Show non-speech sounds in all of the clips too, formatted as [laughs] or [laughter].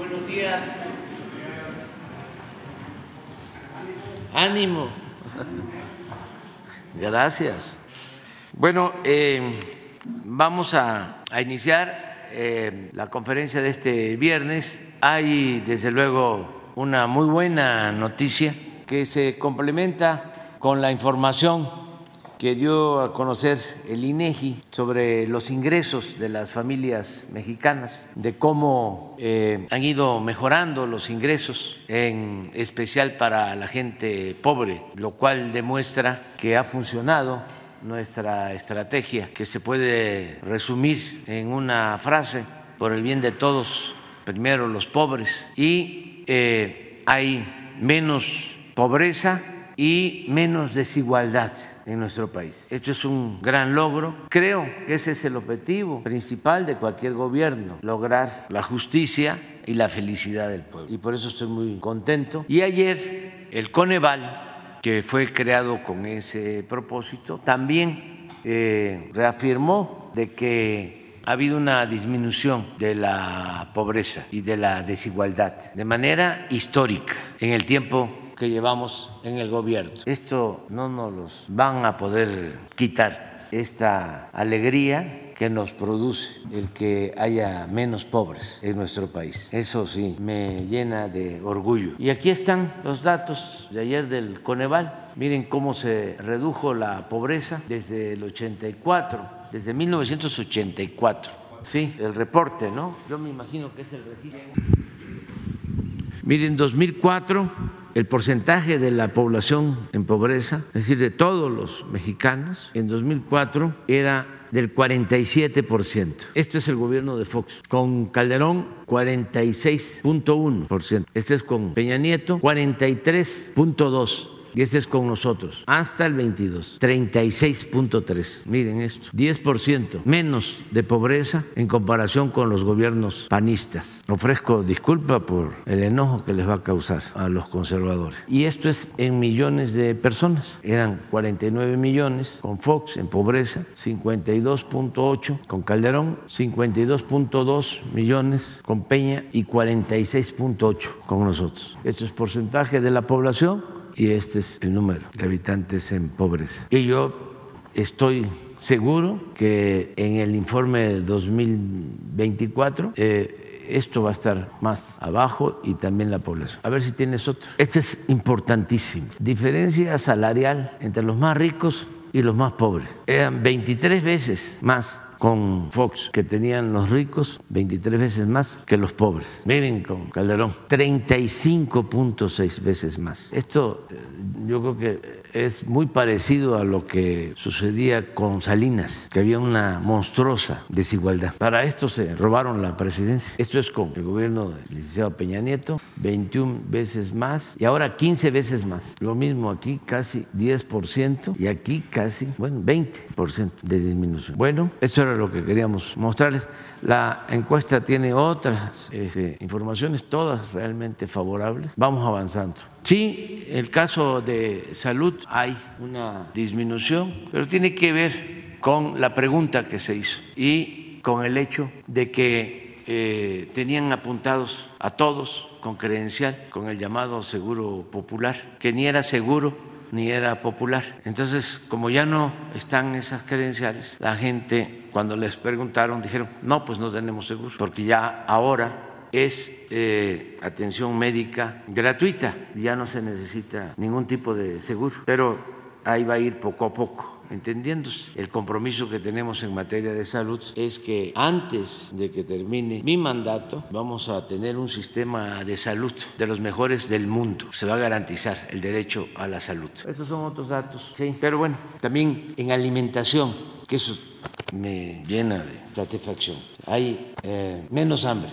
Buenos días. Ánimo. [laughs] Gracias. Bueno, eh, vamos a, a iniciar eh, la conferencia de este viernes. Hay, desde luego, una muy buena noticia que se complementa con la información que dio a conocer el INEGI sobre los ingresos de las familias mexicanas, de cómo eh, han ido mejorando los ingresos, en especial para la gente pobre, lo cual demuestra que ha funcionado nuestra estrategia, que se puede resumir en una frase, por el bien de todos, primero los pobres, y eh, hay menos pobreza y menos desigualdad en nuestro país. Esto es un gran logro. Creo que ese es el objetivo principal de cualquier gobierno, lograr la justicia y la felicidad del pueblo. Y por eso estoy muy contento. Y ayer el Coneval, que fue creado con ese propósito, también eh, reafirmó de que ha habido una disminución de la pobreza y de la desigualdad de manera histórica en el tiempo que llevamos en el gobierno. Esto no nos los van a poder quitar, esta alegría que nos produce el que haya menos pobres en nuestro país. Eso sí, me llena de orgullo. Y aquí están los datos de ayer del Coneval. Miren cómo se redujo la pobreza desde el 84, desde 1984. Sí, el reporte, ¿no? Yo me imagino que es el registro. Miren, 2004 el porcentaje de la población en pobreza, es decir, de todos los mexicanos, en 2004 era del 47%. Esto es el gobierno de Fox. Con Calderón, 46.1%. Este es con Peña Nieto, 43.2% y este es con nosotros, hasta el 22, 36.3. Miren esto, 10% menos de pobreza en comparación con los gobiernos panistas. Ofrezco disculpa por el enojo que les va a causar a los conservadores. Y esto es en millones de personas. Eran 49 millones con Fox en pobreza, 52.8 con Calderón, 52.2 millones con Peña y 46.8 con nosotros. Esto es porcentaje de la población y este es el número de habitantes en pobreza. Y yo estoy seguro que en el informe 2024 eh, esto va a estar más abajo y también la población. A ver si tienes otro. Este es importantísimo. Diferencia salarial entre los más ricos y los más pobres. Eran 23 veces más con Fox, que tenían los ricos 23 veces más que los pobres. Miren con Calderón, 35.6 veces más. Esto eh, yo creo que es muy parecido a lo que sucedía con Salinas, que había una monstruosa desigualdad. Para esto se robaron la presidencia. Esto es con el gobierno del licenciado Peña Nieto, 21 veces más y ahora 15 veces más. Lo mismo aquí, casi 10% y aquí casi, bueno, 20% de disminución. Bueno, eso era lo que queríamos mostrarles. La encuesta tiene otras este, informaciones, todas realmente favorables. Vamos avanzando. Sí, el caso de salud hay una disminución, pero tiene que ver con la pregunta que se hizo y con el hecho de que eh, tenían apuntados a todos con credencial, con el llamado seguro popular, que ni era seguro ni era popular. Entonces, como ya no están esas credenciales, la gente cuando les preguntaron dijeron, no, pues no tenemos seguro, porque ya ahora es eh, atención médica gratuita, ya no se necesita ningún tipo de seguro, pero ahí va a ir poco a poco entendiéndose. El compromiso que tenemos en materia de salud es que antes de que termine mi mandato vamos a tener un sistema de salud de los mejores del mundo. Se va a garantizar el derecho a la salud. Estos son otros datos, sí. Pero bueno, también en alimentación, que eso me llena de satisfacción. Hay eh, menos hambre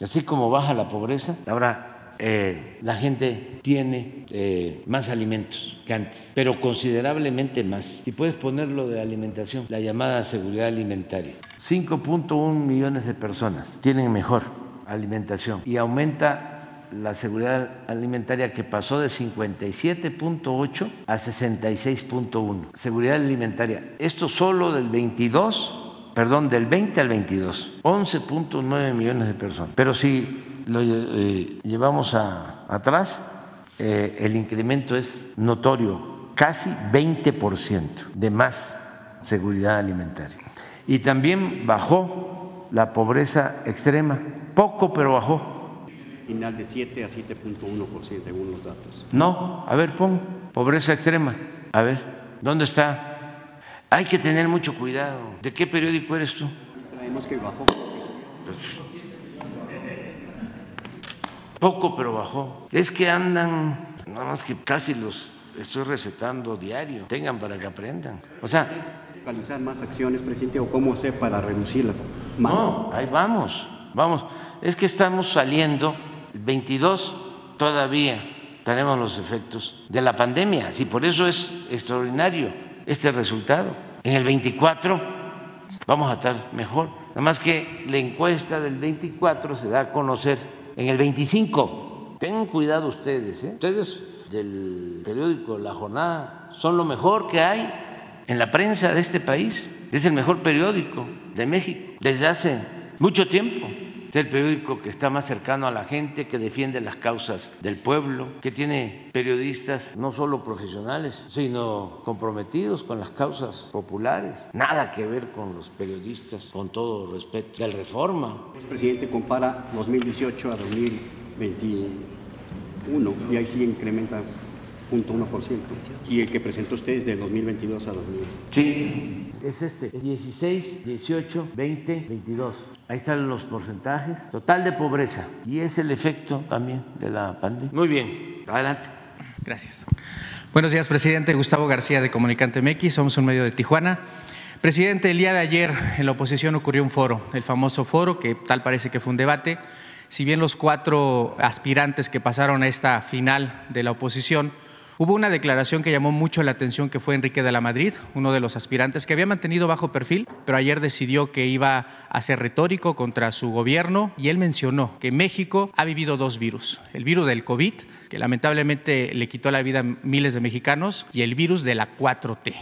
Así como baja la pobreza, ahora eh, la gente tiene eh, más alimentos que antes, pero considerablemente más. Si puedes ponerlo de alimentación, la llamada seguridad alimentaria. 5.1 millones de personas tienen mejor alimentación y aumenta la seguridad alimentaria que pasó de 57.8 a 66.1. Seguridad alimentaria. Esto solo del 22 perdón, del 20 al 22, 11.9 millones de personas. Pero si lo eh, llevamos a, atrás, eh, el incremento es notorio, casi 20% de más seguridad alimentaria. Y también bajó la pobreza extrema, poco pero bajó. Final de 7 a 7.1% según los datos. No, a ver, pon pobreza extrema. A ver, ¿dónde está? Hay que tener mucho cuidado. ¿De qué periódico eres tú? Traemos que bajó. Poco, pero bajó. Es que andan, nada más que casi los estoy recetando diario. Tengan para que aprendan. O sea, realizar más acciones, presidente, o cómo hacer para reducirlas? No, ahí vamos, vamos. Es que estamos saliendo, el 22 todavía tenemos los efectos de la pandemia, sí, por eso es extraordinario este resultado. En el 24 vamos a estar mejor. Nada más que la encuesta del 24 se da a conocer en el 25. Tengan cuidado ustedes, ¿eh? ustedes del periódico La Jornada son lo mejor que hay en la prensa de este país. Es el mejor periódico de México desde hace mucho tiempo. Es el periódico que está más cercano a la gente, que defiende las causas del pueblo, que tiene periodistas no solo profesionales, sino comprometidos con las causas populares. Nada que ver con los periodistas, con todo respeto, del Reforma. El presidente compara 2018 a 2021 y ahí sí incrementa y el que presentó usted es de 2022 a 2000. Sí, es este, 16, 18, 20, 22. Ahí están los porcentajes. Total de pobreza. Y es el efecto también de la pandemia. Muy bien, adelante. Gracias. Buenos días, presidente. Gustavo García de Comunicante MX. Somos un medio de Tijuana. Presidente, el día de ayer en la oposición ocurrió un foro, el famoso foro, que tal parece que fue un debate. Si bien los cuatro aspirantes que pasaron a esta final de la oposición Hubo una declaración que llamó mucho la atención que fue Enrique de la Madrid, uno de los aspirantes que había mantenido bajo perfil, pero ayer decidió que iba a ser retórico contra su gobierno y él mencionó que México ha vivido dos virus, el virus del COVID, que lamentablemente le quitó la vida a miles de mexicanos, y el virus de la 4T.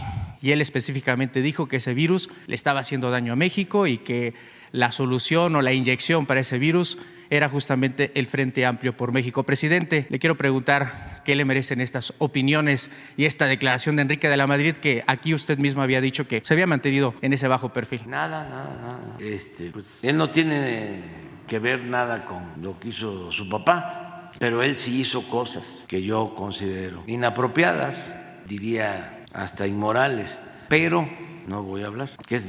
Y él específicamente dijo que ese virus le estaba haciendo daño a México y que la solución o la inyección para ese virus era justamente el Frente Amplio por México. Presidente, le quiero preguntar qué le merecen estas opiniones y esta declaración de Enrique de la Madrid que aquí usted mismo había dicho que se había mantenido en ese bajo perfil. Nada, nada, nada. Este, pues, él no tiene que ver nada con lo que hizo su papá, pero él sí hizo cosas que yo considero inapropiadas, diría hasta inmorales, pero no voy a hablar, que es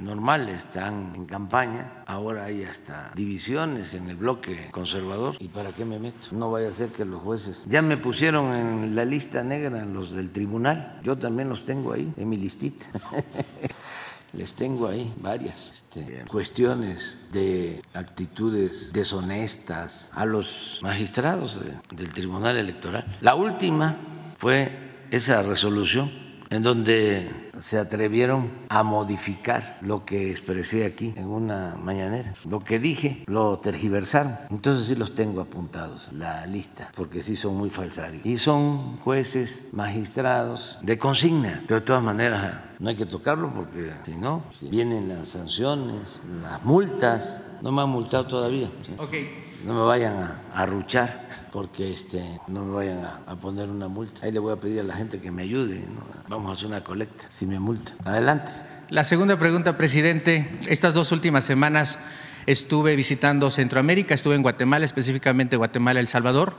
normal, están en campaña, ahora hay hasta divisiones en el bloque conservador, ¿y para qué me meto? No vaya a ser que los jueces ya me pusieron en la lista negra los del tribunal, yo también los tengo ahí, en mi listita. [laughs] les tengo ahí varias este, cuestiones de actitudes deshonestas a los magistrados del Tribunal Electoral. La última fue esa resolución en donde se atrevieron a modificar lo que expresé aquí en una mañanera. Lo que dije lo tergiversaron. Entonces sí los tengo apuntados, la lista, porque sí son muy falsarios. Y son jueces, magistrados de consigna. De todas maneras, no hay que tocarlo porque si no, vienen las sanciones, las multas. No me han multado todavía. No me vayan a arruchar porque este, no me vayan a, poner una multa. Ahí le voy a pedir a la gente que me ayude. Vamos a hacer una colecta si me multa. Adelante. La segunda pregunta, presidente. Estas dos últimas semanas estuve visitando Centroamérica, estuve en Guatemala, específicamente Guatemala, El Salvador.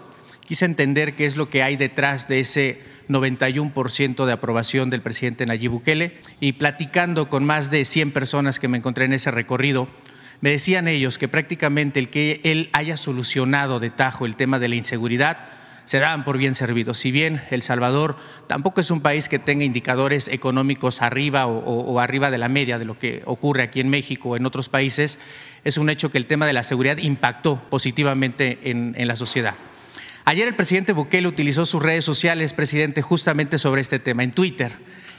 Quise entender qué es lo que hay detrás de ese 91% de aprobación del presidente Nayib Bukele y platicando con más de 100 personas que me encontré en ese recorrido, me decían ellos que prácticamente el que él haya solucionado de tajo el tema de la inseguridad se daban por bien servidos. Si bien El Salvador tampoco es un país que tenga indicadores económicos arriba o, arriba de la media de lo que ocurre aquí en México o en otros países, es un hecho que el tema de la seguridad impactó positivamente en, en la sociedad. Ayer el presidente Bukele utilizó sus redes sociales, presidente, justamente sobre este tema, en Twitter.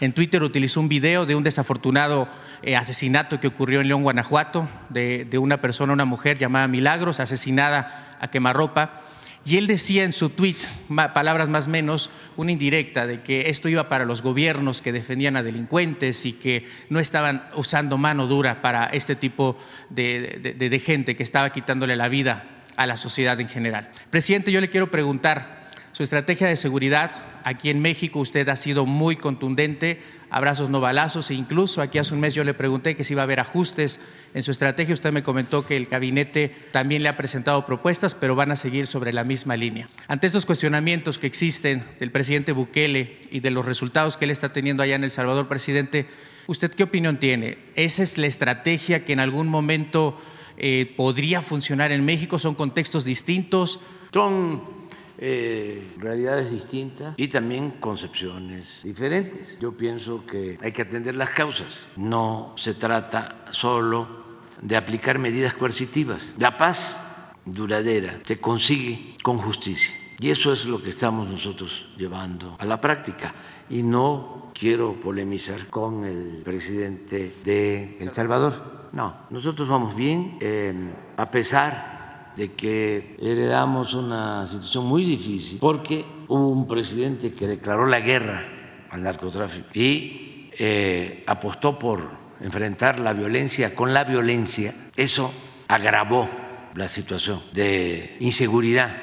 En Twitter utilizó un video de un desafortunado eh, asesinato que ocurrió en León, Guanajuato, de, una persona, una mujer llamada Milagros, asesinada a quemarropa. Y él decía en su tweet, palabras más menos, una indirecta de que esto iba para los gobiernos que defendían a delincuentes y que no estaban usando mano dura para este tipo de gente que estaba quitándole la vida a la sociedad en general. Presidente, yo le quiero preguntar, su estrategia de seguridad aquí en México, usted ha sido muy contundente, abrazos no balazos, e incluso aquí hace un mes yo le pregunté que si iba a haber ajustes en su estrategia, usted me comentó que el gabinete también le ha presentado propuestas, pero van a seguir sobre la misma línea. Ante estos cuestionamientos que existen del presidente Bukele y de los resultados que él está teniendo allá en El Salvador, presidente, ¿usted qué opinión tiene? ¿Esa es la estrategia que en algún momento eh, podría funcionar en México? ¿Son contextos distintos? Son eh, realidades distintas y también concepciones diferentes. Yo pienso que hay que atender las causas. No se trata solo de aplicar medidas coercitivas. La paz duradera se consigue con justicia. Y eso es lo que estamos nosotros llevando a la práctica. Y no quiero polemizar con el presidente de El Salvador. No, nosotros vamos bien, eh, a pesar de que heredamos una situación muy difícil porque hubo un presidente que declaró la guerra al narcotráfico y eh, apostó por enfrentar la violencia con la violencia. Eso agravó la situación de inseguridad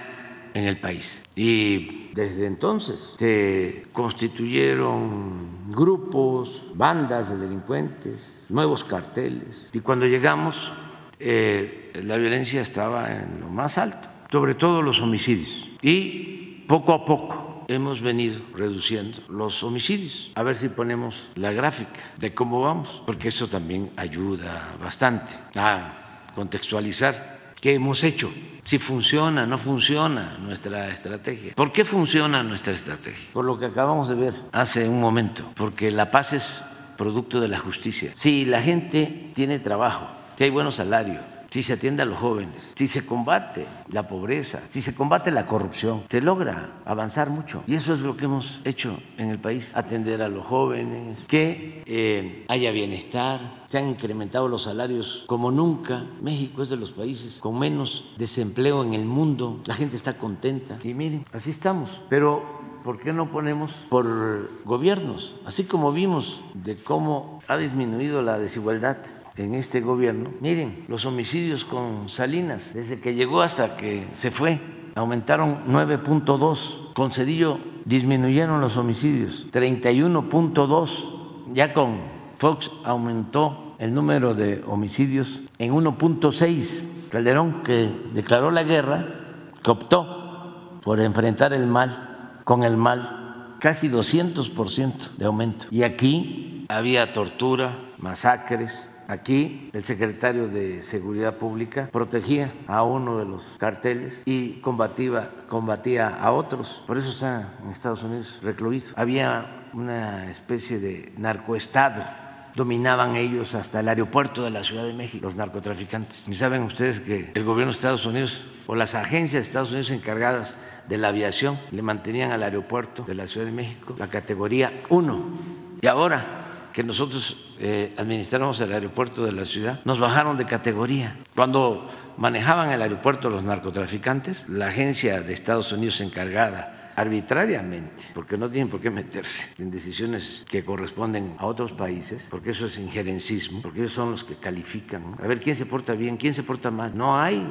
en el país. Y desde entonces se constituyeron grupos, bandas de delincuentes, nuevos carteles. Y cuando llegamos eh, la violencia estaba en lo más alto, sobre todo los homicidios. Y poco a poco hemos venido reduciendo los homicidios. A ver si ponemos la gráfica de cómo vamos, porque eso también ayuda bastante a contextualizar qué hemos hecho, si funciona, no funciona nuestra estrategia. ¿Por qué funciona nuestra estrategia? Por lo que acabamos de ver hace un momento, porque la paz es producto de la justicia. Si la gente tiene trabajo, si hay buenos salarios, si se atiende a los jóvenes, si se combate la pobreza, si se combate la corrupción, se logra avanzar mucho. Y eso es lo que hemos hecho en el país, atender a los jóvenes, que eh, haya bienestar, se han incrementado los salarios como nunca. México es de los países con menos desempleo en el mundo, la gente está contenta. Y miren, así estamos. Pero ¿por qué no ponemos por gobiernos? Así como vimos de cómo ha disminuido la desigualdad en este gobierno, miren, los homicidios con Salinas, desde que llegó hasta que se fue, aumentaron 9.2, con Cedillo disminuyeron los homicidios, 31.2, ya con Fox aumentó el número de homicidios en 1.6. Calderón, que declaró la guerra, que optó por enfrentar el mal con el mal, casi 200% de aumento. Y aquí había tortura, masacres, Aquí el secretario de Seguridad Pública protegía a uno de los carteles y combatía, combatía a otros. Por eso está en Estados Unidos recluido. Había una especie de narcoestado dominaban ellos hasta el aeropuerto de la Ciudad de México, los narcotraficantes. Y saben ustedes que el gobierno de Estados Unidos o las agencias de Estados Unidos encargadas de la aviación le mantenían al aeropuerto de la Ciudad de México la categoría 1. Y ahora que nosotros eh, administramos el aeropuerto de la ciudad, nos bajaron de categoría. Cuando manejaban el aeropuerto los narcotraficantes, la agencia de Estados Unidos encargada arbitrariamente, porque no tienen por qué meterse en decisiones que corresponden a otros países, porque eso es injerencismo, porque ellos son los que califican. A ver quién se porta bien, quién se porta mal. No hay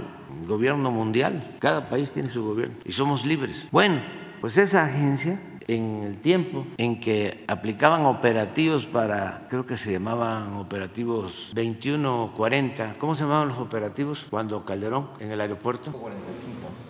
gobierno mundial, cada país tiene su gobierno y somos libres. Bueno, pues esa agencia en el tiempo en que aplicaban operativos para, creo que se llamaban operativos 21-40, ¿cómo se llamaban los operativos cuando Calderón en el aeropuerto?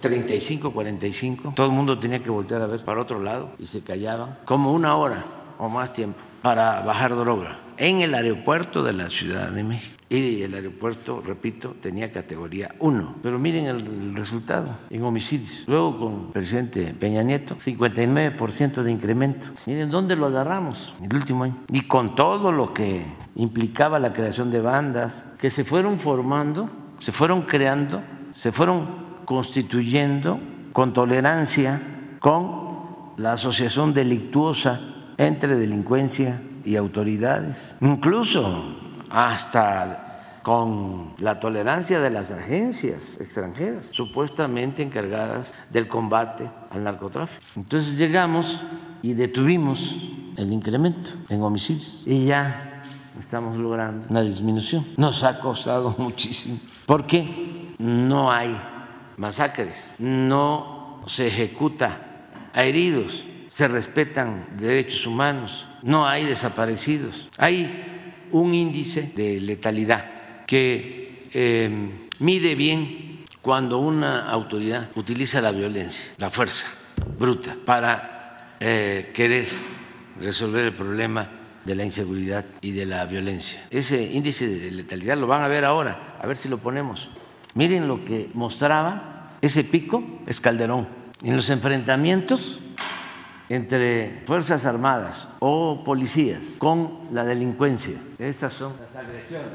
35. 35-45. Todo el mundo tenía que voltear a ver para otro lado y se callaban como una hora o más tiempo para bajar droga en el aeropuerto de la Ciudad de México. Y el aeropuerto, repito, tenía categoría 1. Pero miren el resultado en homicidios. Luego con el presidente Peña Nieto, 59% de incremento. Miren dónde lo agarramos el último año. Y con todo lo que implicaba la creación de bandas, que se fueron formando, se fueron creando, se fueron constituyendo con tolerancia, con la asociación delictuosa entre delincuencia y autoridades. Incluso hasta con la tolerancia de las agencias extranjeras, supuestamente encargadas del combate al narcotráfico. Entonces llegamos y detuvimos el incremento en homicidios y ya estamos logrando una disminución. Nos ha costado [laughs] muchísimo porque no hay masacres, no se ejecuta a heridos, se respetan derechos humanos, no hay desaparecidos. Hay un índice de letalidad que eh, mide bien cuando una autoridad utiliza la violencia, la fuerza bruta, para eh, querer resolver el problema de la inseguridad y de la violencia. Ese índice de letalidad lo van a ver ahora, a ver si lo ponemos. Miren lo que mostraba ese pico, es Calderón. En los enfrentamientos entre Fuerzas Armadas o policías con la delincuencia, estas son las agresiones.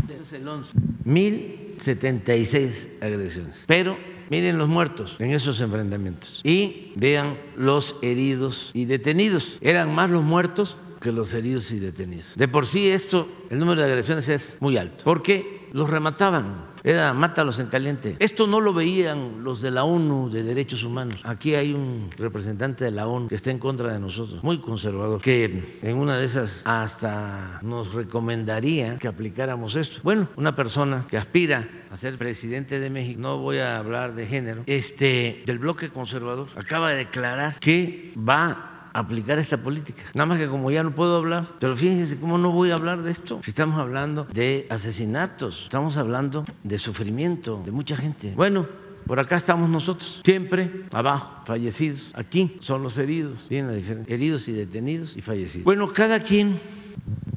Este es el 11. 1076 agresiones. Pero miren los muertos en esos enfrentamientos y vean los heridos y detenidos. Eran más los muertos que los heridos y detenidos. De por sí esto, el número de agresiones es muy alto, porque los remataban, era mátalos en caliente. Esto no lo veían los de la ONU de Derechos Humanos. Aquí hay un representante de la ONU que está en contra de nosotros, muy conservador, que en una de esas hasta nos recomendaría que aplicáramos esto. Bueno, una persona que aspira a ser presidente de México, no voy a hablar de género, este del bloque conservador, acaba de declarar que va aplicar esta política. Nada más que como ya no puedo hablar, pero fíjense cómo no voy a hablar de esto. Si estamos hablando de asesinatos, estamos hablando de sufrimiento de mucha gente. Bueno, por acá estamos nosotros, siempre abajo, fallecidos. Aquí son los heridos, tienen la diferencia, heridos y detenidos y fallecidos. Bueno, cada quien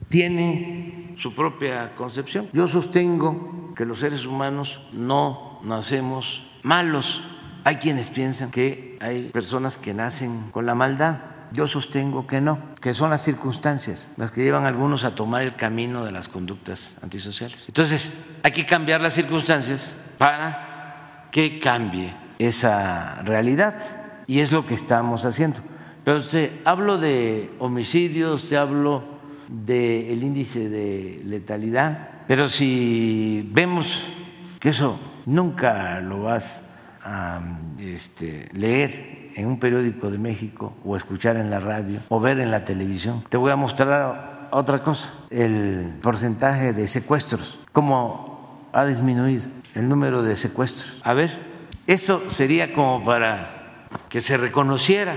tiene su propia concepción. Yo sostengo que los seres humanos no nacemos malos. Hay quienes piensan que hay personas que nacen con la maldad. Yo sostengo que no, que son las circunstancias las que llevan a algunos a tomar el camino de las conductas antisociales. Entonces, hay que cambiar las circunstancias para que cambie esa realidad y es lo que estamos haciendo. Pero te hablo de homicidios, te hablo del índice de letalidad, pero si vemos que eso nunca lo vas a este, leer en un periódico de México o escuchar en la radio o ver en la televisión. Te voy a mostrar otra cosa, el porcentaje de secuestros, cómo ha disminuido el número de secuestros. A ver, esto sería como para que se reconociera.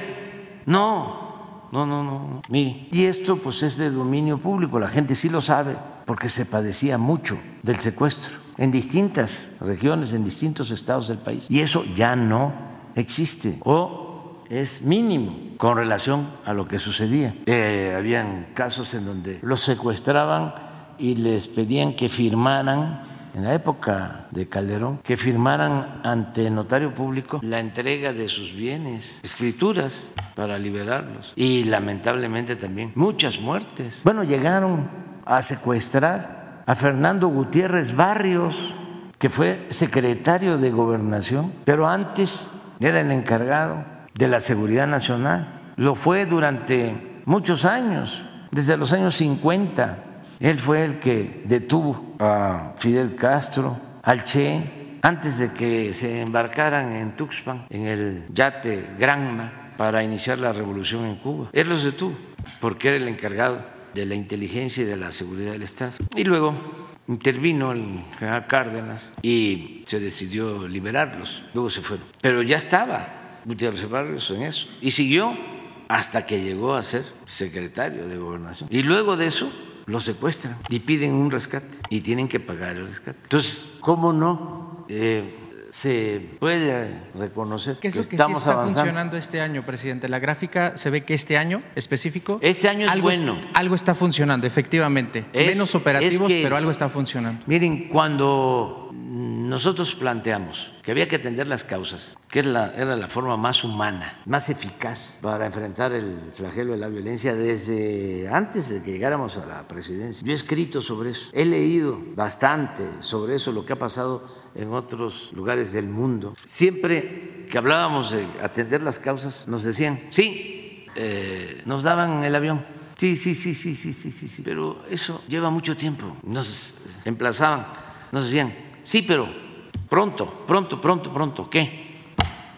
No, no, no, no. Mire, y esto pues es de dominio público, la gente sí lo sabe, porque se padecía mucho del secuestro en distintas regiones, en distintos estados del país. Y eso ya no existe. O es mínimo con relación a lo que sucedía. Eh, habían casos en donde los secuestraban y les pedían que firmaran en la época de Calderón, que firmaran ante notario público la entrega de sus bienes, escrituras para liberarlos. Y lamentablemente también muchas muertes. Bueno, llegaron a secuestrar a Fernando Gutiérrez Barrios, que fue secretario de gobernación, pero antes era el encargado de la seguridad nacional. Lo fue durante muchos años, desde los años 50. Él fue el que detuvo a Fidel Castro, al Che, antes de que se embarcaran en Tuxpan, en el yate Granma, para iniciar la revolución en Cuba. Él los detuvo porque era el encargado de la inteligencia y de la seguridad del Estado. Y luego intervino el general Cárdenas y se decidió liberarlos. Luego se fueron. Pero ya estaba Gutiérrez Barrios en eso. Y siguió hasta que llegó a ser secretario de gobernación. Y luego de eso lo secuestran y piden un rescate y tienen que pagar el rescate. Entonces, ¿cómo no? Eh, se puede reconocer ¿Qué es que lo que estamos sí está avanzando. funcionando este año, presidente? La gráfica se ve que este año específico Este año es algo, bueno. algo está funcionando, efectivamente. Es- Menos operativos, es que- pero algo está funcionando. Miren, cuando nosotros planteamos que había que atender las causas, que era la, era la forma más humana, más eficaz para enfrentar el flagelo de la violencia desde antes de que llegáramos a la presidencia. Yo he escrito sobre eso, he leído bastante sobre eso, lo que ha pasado en otros lugares del mundo. Siempre que hablábamos de atender las causas, nos decían, sí, eh, nos daban el avión. Sí, sí, sí, sí, sí, sí, sí, sí. Pero eso lleva mucho tiempo. Nos emplazaban, nos decían, sí, pero pronto, pronto, pronto, pronto, ¿qué?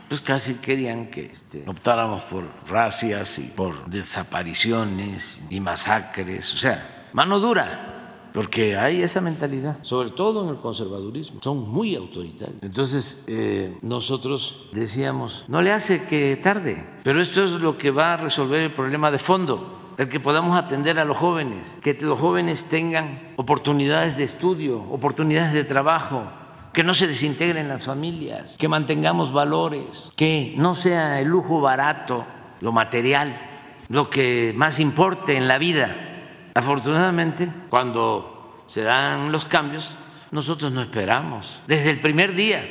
Pues casi querían que este, optáramos por racias y por desapariciones y masacres, o sea, mano dura. porque hay esa mentalidad, sobre todo en el conservadurismo, son muy autoritarios. Entonces, eh, nosotros decíamos, no le hace que tarde, pero esto es lo que va a resolver el problema de fondo el que podamos atender a los jóvenes, que los jóvenes tengan oportunidades de estudio, oportunidades de trabajo, que no se desintegren las familias, que mantengamos valores, que no sea el lujo barato, lo material, lo que más importe en la vida. Afortunadamente, cuando se dan los cambios, nosotros no esperamos. Desde el primer día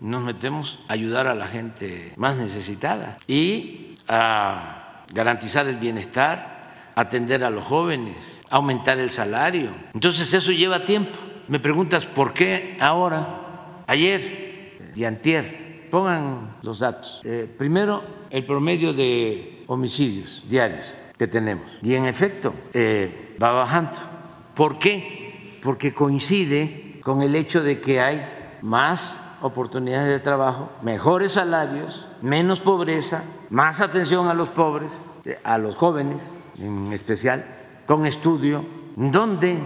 nos metemos a ayudar a la gente más necesitada y a garantizar el bienestar, atender a los jóvenes, aumentar el salario. Entonces eso lleva tiempo. Me preguntas por qué ahora ayer y antier, pongan los datos. Eh, primero, el promedio de homicidios diarios que tenemos. Y en efecto, eh, va bajando. ¿Por qué? Porque coincide con el hecho de que hay más oportunidades de trabajo, mejores salarios, menos pobreza, más atención a los pobres, a los jóvenes en especial, con estudio. ¿Dónde?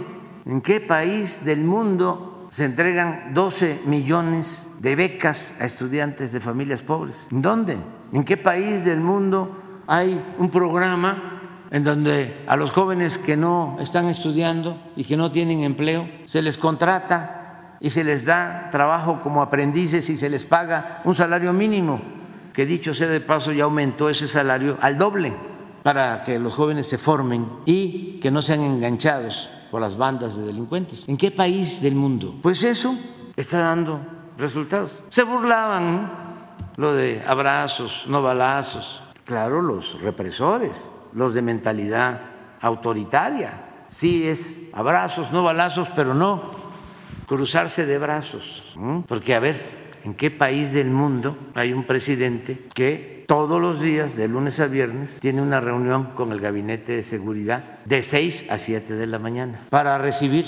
¿En qué país del mundo se entregan 12 millones de becas a estudiantes de familias pobres. ¿En dónde? ¿En qué país del mundo hay un programa en donde a los jóvenes que no están estudiando y que no tienen empleo se les contrata y se les da trabajo como aprendices y se les paga un salario mínimo, que dicho sea de paso ya aumentó ese salario al doble para que los jóvenes se formen y que no sean enganchados por las bandas de delincuentes. ¿En qué país del mundo? Pues eso está dando resultados. Se burlaban lo de abrazos, no balazos. Claro, los represores, los de mentalidad autoritaria. Sí es abrazos, no balazos, pero no cruzarse de brazos. Porque a ver, ¿en qué país del mundo hay un presidente que todos los días, de lunes a viernes, tiene una reunión con el Gabinete de Seguridad de 6 a 7 de la mañana para recibir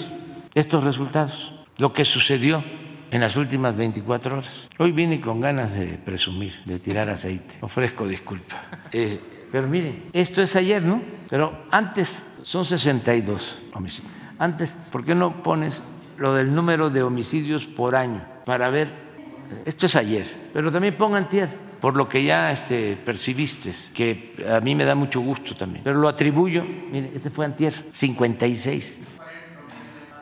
estos resultados, lo que sucedió en las últimas 24 horas. Hoy vine con ganas de presumir, de tirar aceite. Ofrezco disculpa. [laughs] Eh, pero miren, esto es ayer, ¿no? Pero antes son 62 homicidios. Antes, ¿por qué no pones lo del número de homicidios por año para ver? Esto es ayer, pero también pongan tierra por lo que ya este, percibiste, que a mí me da mucho gusto también. Pero lo atribuyo, mire, este fue antier, 56.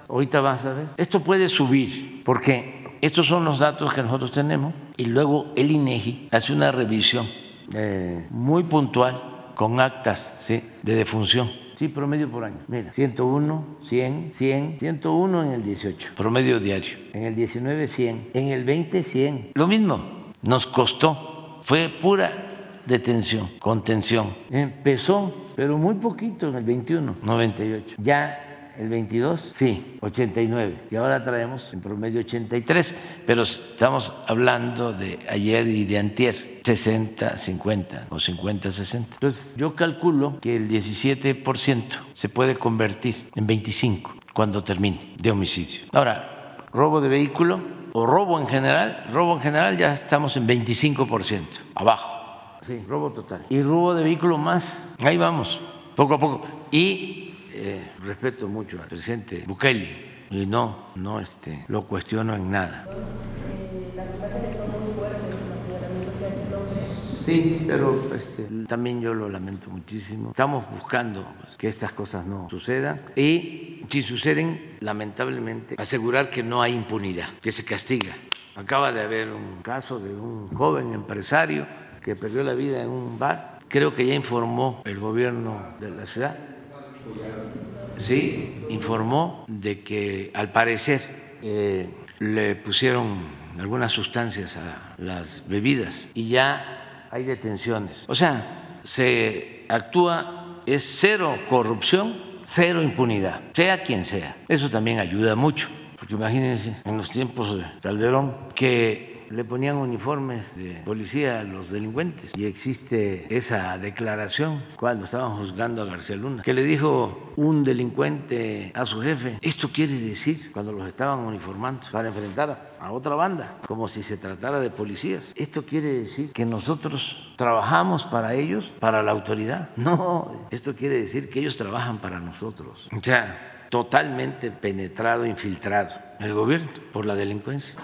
Ahorita vas a ver. Esto puede subir, porque estos son los datos que nosotros tenemos y luego el INEGI hace una revisión eh, muy puntual con actas de defunción. Sí, promedio por año. Mira, 101, 100, 100, 101 en el 18. Promedio diario. En el 19, 100. En el 20, 100. Lo mismo. Nos costó fue pura detención, contención. Empezó, pero muy poquito en el 21, 98. Ya el 22, sí, 89. Y ahora traemos en promedio 83, pero estamos hablando de ayer y de antier, 60, 50 o 50, 60. Entonces, yo calculo que el 17% se puede convertir en 25 cuando termine de homicidio. Ahora, robo de vehículo, o robo en general, robo en general ya estamos en 25%, abajo. Sí, robo total. Y robo de vehículo más, ahí vamos, poco a poco. Y eh, respeto mucho al presidente Bukele y no, no este, lo cuestiono en nada. Eh, las imágenes son muy fuertes en el que hace el hombre. Sí, pero este, también yo lo lamento muchísimo. Estamos buscando pues, que estas cosas no sucedan y si suceden, lamentablemente, asegurar que no hay impunidad, que se castiga. Acaba de haber un caso de un joven empresario que perdió la vida en un bar. Creo que ya informó el gobierno de la ciudad. Sí, informó de que al parecer eh, le pusieron algunas sustancias a las bebidas y ya hay detenciones. O sea, se actúa, es cero corrupción cero impunidad, sea quien sea. Eso también ayuda mucho, porque imagínense en los tiempos de Calderón que le ponían uniformes de policía a los delincuentes y existe esa declaración cuando estaban juzgando a García Luna, que le dijo un delincuente a su jefe, esto quiere decir cuando los estaban uniformando para enfrentar a otra banda, como si se tratara de policías. Esto quiere decir que nosotros trabajamos para ellos, para la autoridad. No, esto quiere decir que ellos trabajan para nosotros. O sea, totalmente penetrado, infiltrado el gobierno por la delincuencia.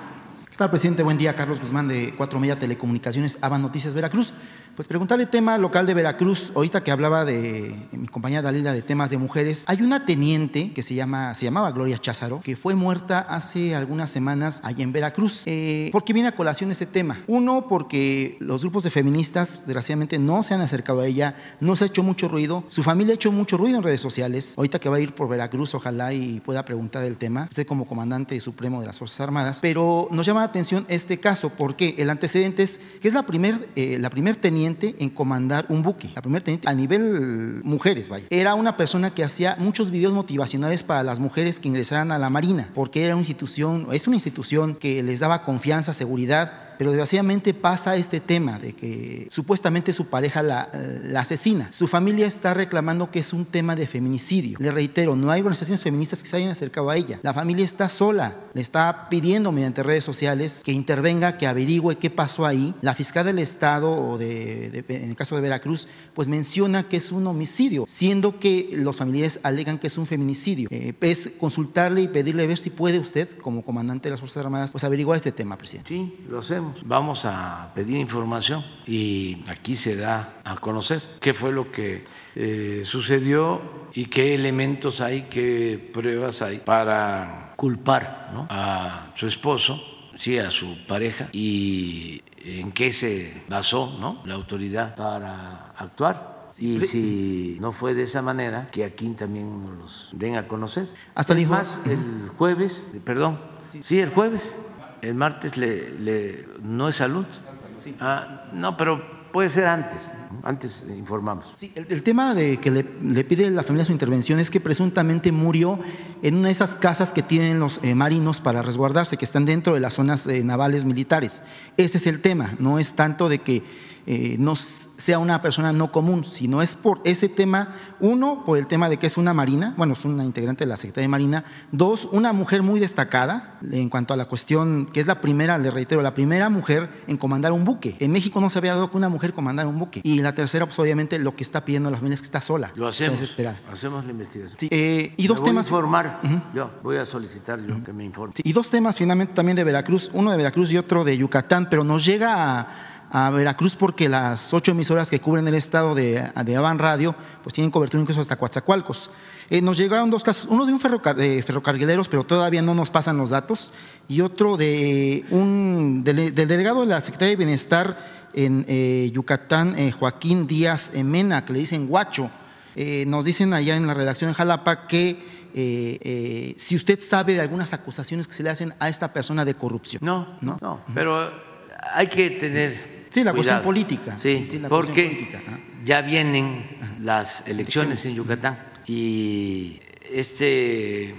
¿Qué tal, presidente? Buen día. Carlos Guzmán de Cuatro Media Telecomunicaciones, Ava Noticias Veracruz. Pues preguntarle tema local de Veracruz, ahorita que hablaba de mi compañera Dalila de temas de mujeres, hay una teniente que se, llama, se llamaba Gloria Cházaro, que fue muerta hace algunas semanas allá en Veracruz. Eh, ¿Por qué viene a colación ese tema? Uno, porque los grupos de feministas, desgraciadamente, no se han acercado a ella, no se ha hecho mucho ruido, su familia ha hecho mucho ruido en redes sociales. Ahorita que va a ir por Veracruz, ojalá y pueda preguntar el tema, usted como comandante supremo de las Fuerzas Armadas, pero nos llama la atención este caso, porque el antecedente es que es la primer, eh, la primer teniente en comandar un buque. La primera teniente a nivel mujeres, vaya. Era una persona que hacía muchos videos motivacionales para las mujeres que ingresaran a la Marina, porque era una institución, es una institución que les daba confianza, seguridad pero desgraciadamente pasa este tema de que supuestamente su pareja la, asesina. Su familia está reclamando que es un tema de feminicidio. Le reitero, no hay organizaciones feministas que se hayan acercado a ella. La familia está sola, le está pidiendo mediante redes sociales que intervenga, que averigüe qué pasó ahí. La fiscal del Estado, o en el caso de Veracruz, pues menciona que es un homicidio, siendo que los familiares alegan que es un feminicidio. Eh, es consultarle y pedirle a ver si puede usted, como comandante de las Fuerzas Armadas, pues averiguar este tema, presidente. Sí, lo hacemos Vamos a pedir información y aquí se da a conocer qué fue lo que eh, sucedió y qué elementos hay, qué pruebas hay para culpar a su esposo, sí, a su pareja y en qué se basó ¿no? la autoridad para actuar y si no fue de esa manera, que aquí también nos los den a conocer. Hasta el más, el jueves, perdón, sí, el jueves el martes le, no es salud. Ah, no, pero puede ser antes. Antes informamos. Sí, el, tema de que le, pide la familia su intervención es que presuntamente murió en una de esas casas que tienen los eh, marinos para resguardarse, que están dentro de las zonas eh, navales militares. Ese es el tema. No es tanto de que eh, no sea una persona no común, sino es por ese tema, uno, por el tema de que es una marina, bueno, es una integrante de la Secretaría de Marina, dos, una mujer muy destacada en cuanto a la cuestión, que es la primera, le reitero, la primera mujer en comandar un buque. En México no se había dado que una mujer comandara un buque. La tercera, pues obviamente lo que está pidiendo la familia es que está sola. Lo hacemos. desesperada. Hacemos la investigación. Eh, y dos temas. Voy a informar, yo voy a solicitar yo que me informe. y dos temas finalmente también de Veracruz, uno de Veracruz y otro de Yucatán, pero nos llega a a Veracruz porque las ocho emisoras que cubren el estado de, de Avan Radio pues tienen cobertura incluso hasta Coatzacoalcos. Eh, nos llegaron dos casos, uno de un ferrocarrileros, pero todavía no nos pasan los datos, y otro de un del, delegado de la Secretaría de Bienestar en eh, Yucatán, eh, Joaquín Díaz Mena, que le dicen guacho. nos dicen allá en la redacción de Jalapa que si usted sabe de algunas acusaciones que se le hacen a esta persona de corrupción. No, no, no, pero hay que tener Sí, la cuestión política. Sí, porque ya vienen las elecciones en Yucatán y este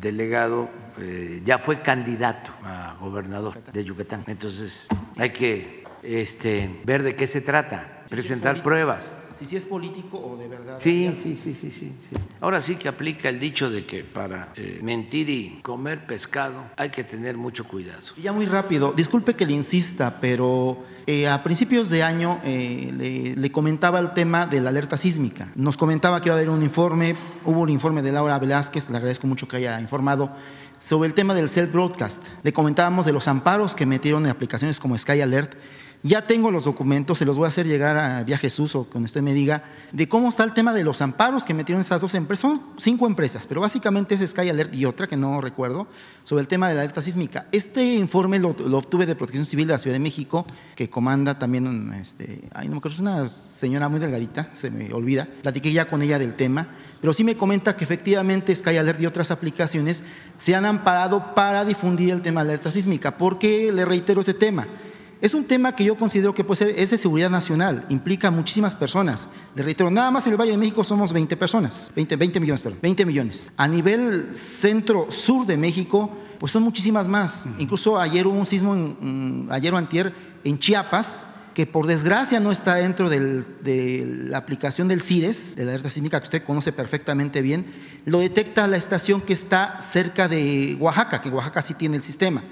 delegado eh, ya fue candidato a gobernador de Yucatán. Entonces hay que este, ver de qué se trata, presentar pruebas si es político o de verdad. Sí, sí, sí, sí, sí, Ahora sí que aplica el dicho de que para eh, mentir y comer pescado hay que tener mucho cuidado. Y ya muy rápido, disculpe que le insista, pero eh, a principios de año eh, le, comentaba el tema de la alerta sísmica. Nos comentaba que iba a haber un informe, hubo un informe de Laura Velázquez, le agradezco mucho que haya informado sobre el tema del self broadcast. Le comentábamos de los amparos que metieron en aplicaciones como Sky Alert ya tengo los documentos, se los voy a hacer llegar a Vía Jesús o cuando usted me diga, de cómo está el tema de los amparos que metieron esas dos empresas. Son cinco empresas, pero básicamente es Sky Alert y otra que no recuerdo, sobre el tema de la alerta sísmica. Este informe lo, obtuve de Protección Civil de la Ciudad de México, que comanda también, este, ay, no me acuerdo, es una señora muy delgadita, se me olvida. Platiqué ya con ella del tema, pero sí me comenta que efectivamente Sky Alert y otras aplicaciones se han amparado para difundir el tema de la alerta sísmica. ¿Por qué le reitero ese tema? Es un tema que yo considero que puede ser, es de seguridad nacional, implica muchísimas personas. Le reitero, nada más en el Valle de México somos 20 personas, 20, 20 millones, perdón, 20 millones. A nivel centro-sur de México, pues son muchísimas más. Incluso ayer hubo un sismo, en, ayer o antier, en Chiapas, que por desgracia no está dentro de la aplicación del CIRES, de la alerta sísmica que usted conoce perfectamente bien, lo detecta la estación que está cerca de Oaxaca, que Oaxaca sí tiene el sistema.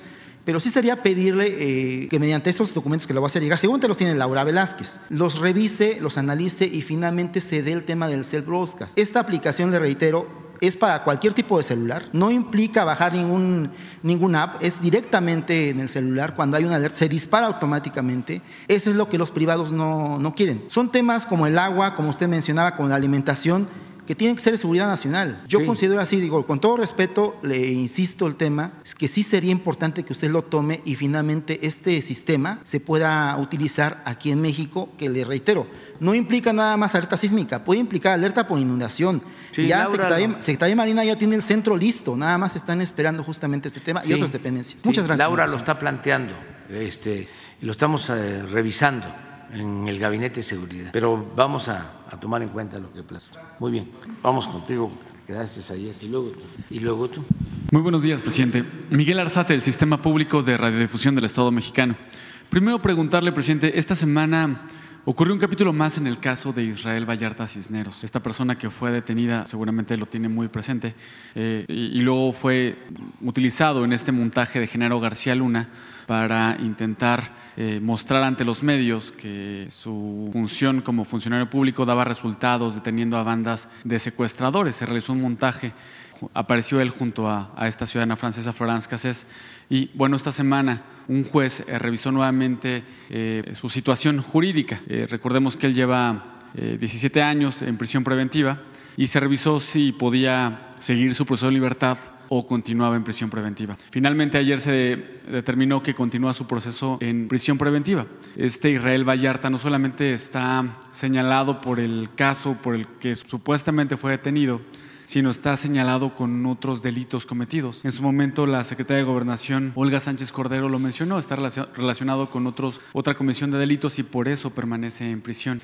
Pero sí sería pedirle eh, que mediante estos documentos que le voy a hacer llegar, según te los tiene Laura Velázquez, los revise, los analice y finalmente se dé el tema del self-broadcast. Esta aplicación, le reitero, es para cualquier tipo de celular, no implica bajar ningún, ningún app, es directamente en el celular, cuando hay una alerta se dispara automáticamente, eso es lo que los privados no, no quieren. Son temas como el agua, como usted mencionaba, como la alimentación, que tienen que ser de seguridad nacional. Yo Sí. considero así, digo, con todo respeto, le insisto el tema, es que sí sería importante que usted lo tome y finalmente este sistema se pueda utilizar aquí en México, que le reitero, no implica nada más alerta sísmica, puede implicar alerta por inundación. Sí, ya Laura, Secretaría, de Marina ya tiene el centro listo, nada más están esperando justamente este tema y otras dependencias. sí, Muchas gracias. Laura lo está planteando, este, lo estamos eh, revisando en el Gabinete de Seguridad, pero vamos a, a tomar en cuenta lo que plazo. Muy bien, vamos contigo, te quedaste ayer, y luego tú. Y luego tú. Muy buenos días, presidente. Miguel Arzate, del Sistema Público de Radiodifusión del Estado mexicano. Primero preguntarle, presidente, esta semana ocurrió un capítulo más en el caso de Israel Vallarta Cisneros. Esta persona que fue detenida seguramente lo tiene muy presente eh, y, luego fue utilizado en este montaje de Genaro García Luna para intentar eh, mostrar ante los medios que su función como funcionario público daba resultados deteniendo a bandas de secuestradores. Se realizó un montaje apareció él junto a, a esta ciudadana francesa, Florence Cassés. Y bueno, esta semana un juez eh, revisó nuevamente eh, su situación jurídica. Eh, recordemos que él lleva eh, 17 años en prisión preventiva y se revisó si podía seguir su proceso de libertad o continuaba en prisión preventiva. Finalmente ayer se determinó que continúa su proceso en prisión preventiva. Este Israel Vallarta no solamente está señalado por el caso por el que supuestamente fue detenido, sino está señalado con otros delitos cometidos. En su momento la secretaria de Gobernación, Olga Sánchez Cordero, lo mencionó, está relacio- relacionado con otros, otra comisión de delitos y por eso permanece en prisión.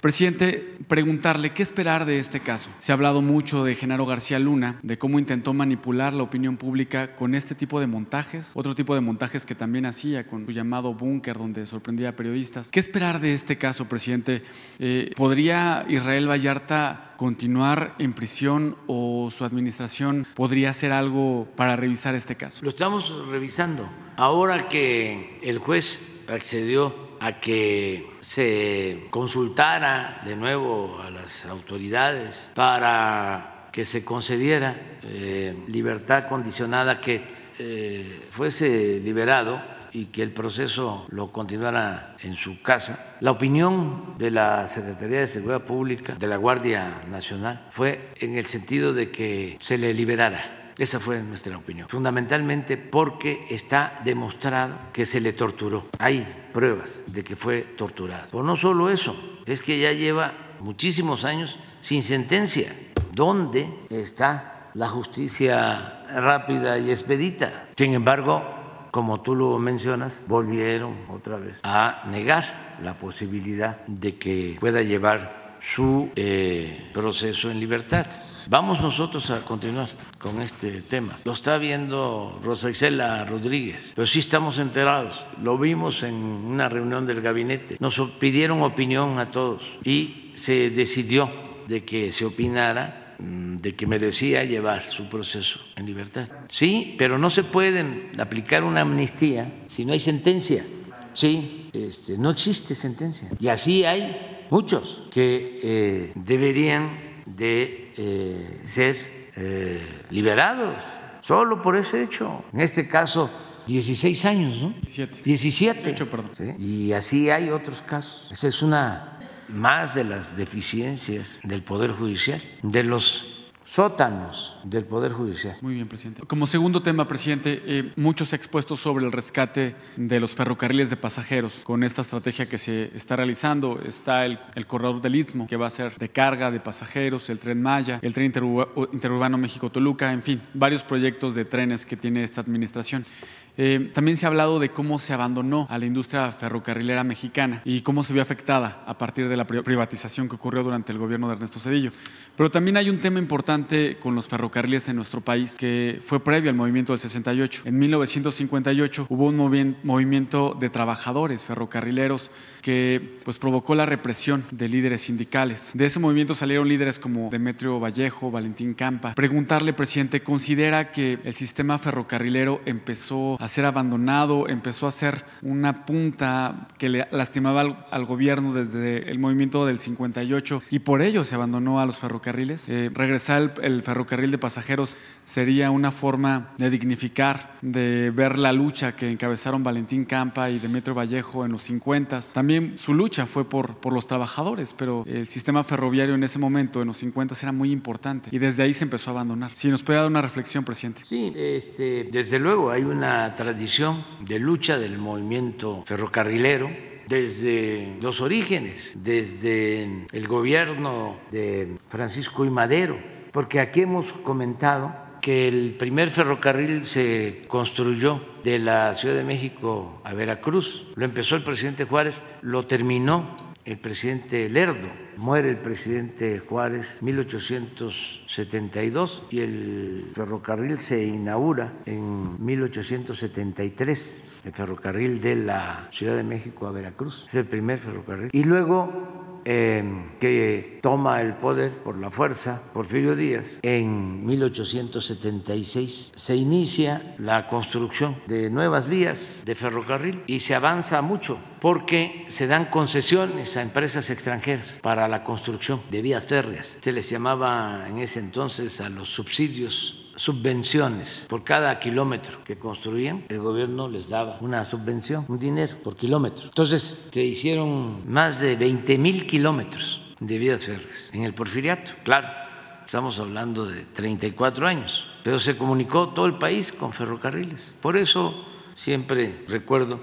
Presidente, preguntarle qué esperar de este caso. Se ha hablado mucho de Genaro García Luna, de cómo intentó manipular la opinión pública con este tipo de montajes, otro tipo de montajes que también hacía con su llamado búnker donde sorprendía a periodistas. ¿Qué esperar de este caso, presidente? Eh, ¿Podría Israel Vallarta continuar en prisión o su administración podría hacer algo para revisar este caso? Lo estamos revisando. Ahora que el juez accedió a que se consultara de nuevo a las autoridades para que se concediera eh, libertad condicionada, que eh, fuese liberado y que el proceso lo continuara en su casa. La opinión de la Secretaría de Seguridad Pública, de la Guardia Nacional, fue en el sentido de que se le liberara. Esa fue nuestra opinión. Fundamentalmente porque está demostrado que se le torturó. Hay pruebas de que fue torturado. Pero no solo eso, es que ya lleva muchísimos años sin sentencia. ¿Dónde está la justicia rápida y expedita? Sin embargo, como tú lo mencionas, volvieron otra vez a negar la posibilidad de que pueda llevar su eh, proceso en libertad. Vamos nosotros a continuar con este tema. Lo está viendo Rosa Isela Rodríguez, pero sí estamos enterados. Lo vimos en una reunión del gabinete. Nos pidieron opinión a todos y se decidió de que se opinara mm, de que merecía llevar su proceso en libertad. Sí, pero no se pueden aplicar una amnistía si no hay sentencia. Sí, este, no existe sentencia. Y así hay muchos que eh, deberían de eh, ser eh, liberados solo por ese hecho. En este caso, 16 años, ¿no? 17. 17. 18, perdón. ¿sí? Y así hay otros casos. Esa es una más de las deficiencias del Poder Judicial, de los sótanos del Poder Judicial. Muy bien, presidente. Como segundo tema, presidente, eh, muchos expuestos sobre el rescate de los ferrocarriles de pasajeros. Con esta estrategia que se está realizando, está el, el corredor del Istmo, que va a ser de carga de pasajeros, el tren Maya, el tren interurba- interurbano México-Toluca, en fin, varios proyectos de trenes que tiene esta administración. Eh, también se ha hablado de cómo se abandonó a la industria ferrocarrilera mexicana y cómo se vio afectada a partir de la pri- privatización que ocurrió durante el gobierno de Ernesto Cedillo. Pero también hay un tema importante con los ferrocarriles en nuestro país que fue previo al movimiento del 68. En 1958 hubo un movi- movimiento de trabajadores ferrocarrileros que pues, provocó la represión de líderes sindicales. De ese movimiento salieron líderes como Demetrio Vallejo, Valentín Campa. Preguntarle, presidente, ¿considera que el sistema ferrocarrilero empezó a a ser abandonado, empezó a ser una punta que le lastimaba al, gobierno desde el movimiento del 58 y por ello se abandonó a los ferrocarriles. Eh, regresar el, el ferrocarril de pasajeros sería una forma de dignificar, de ver la lucha que encabezaron Valentín Campa y Demetrio Vallejo en los 50. También su lucha fue por, por los trabajadores, pero el sistema ferroviario en ese momento, en los 50, era muy importante y desde ahí se empezó a abandonar. Si nos puede dar una reflexión, presidente. Sí, este, desde luego hay una tradición de lucha del movimiento ferrocarrilero desde los orígenes, desde el gobierno de Francisco y Madero, porque aquí hemos comentado que el primer ferrocarril se construyó de la Ciudad de México a Veracruz. Lo empezó el presidente Juárez, lo terminó el presidente Lerdo. Muere el presidente Juárez en 1872 y el ferrocarril se inaugura en 1873, el ferrocarril de la Ciudad de México a Veracruz. Es el primer ferrocarril. Y luego eh, que toma el poder por la fuerza, Porfirio Díaz, en 1876 se inicia la construcción de nuevas vías de ferrocarril y se avanza mucho porque se dan concesiones a empresas extranjeras para la construcción de vías férreas. Se les llamaba en ese entonces a los subsidios subvenciones por cada kilómetro que construían, el gobierno les daba una subvención, un dinero por kilómetro. Entonces se hicieron más de 20 mil kilómetros de vías férreas en el porfiriato. Claro, estamos hablando de 34 años, pero se comunicó todo el país con ferrocarriles. Por eso siempre recuerdo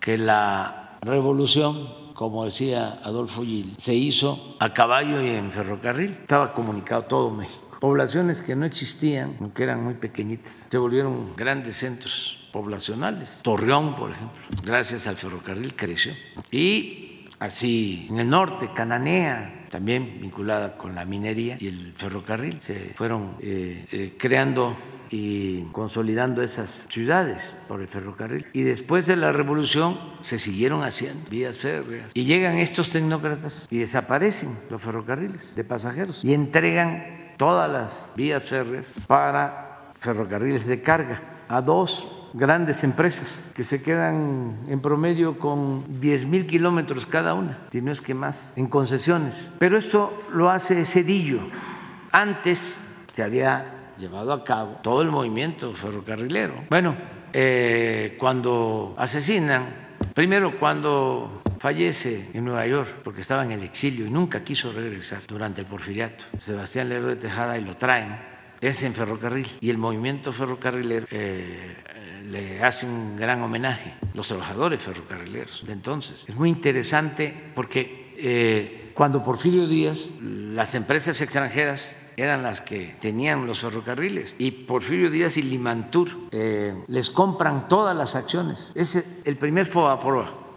que la revolución como decía Adolfo Gil, se hizo a caballo y en ferrocarril. Estaba comunicado todo México. Poblaciones que no existían, que eran muy pequeñitas, se volvieron grandes centros poblacionales. Torreón, por ejemplo, gracias al ferrocarril creció. Y así en el norte, Cananea, también vinculada con la minería y el ferrocarril, se fueron eh, eh, creando y consolidando esas ciudades por el ferrocarril. Y después de la revolución se siguieron haciendo vías férreas. Y llegan estos tecnócratas y desaparecen los ferrocarriles de pasajeros y entregan todas las vías férreas para ferrocarriles de carga a dos grandes empresas que se quedan en promedio con 10 mil kilómetros cada una, si no es que más, en concesiones. Pero esto lo hace Cedillo. Antes se había llevado a cabo todo el movimiento ferrocarrilero. Bueno, eh, cuando asesinan, primero cuando fallece en Nueva York porque estaba en el exilio y nunca quiso regresar durante el porfiriato. Sebastián Lerdo de Tejada y lo traen, es en ferrocarril y el movimiento ferrocarrilero eh, le hace un gran homenaje, los trabajadores ferrocarrileros de entonces. Es muy interesante porque eh, cuando Porfirio Díaz, las empresas extranjeras eran las que tenían los ferrocarriles y Porfirio Díaz y Limantur eh, les compran todas las acciones. Es el primer FOA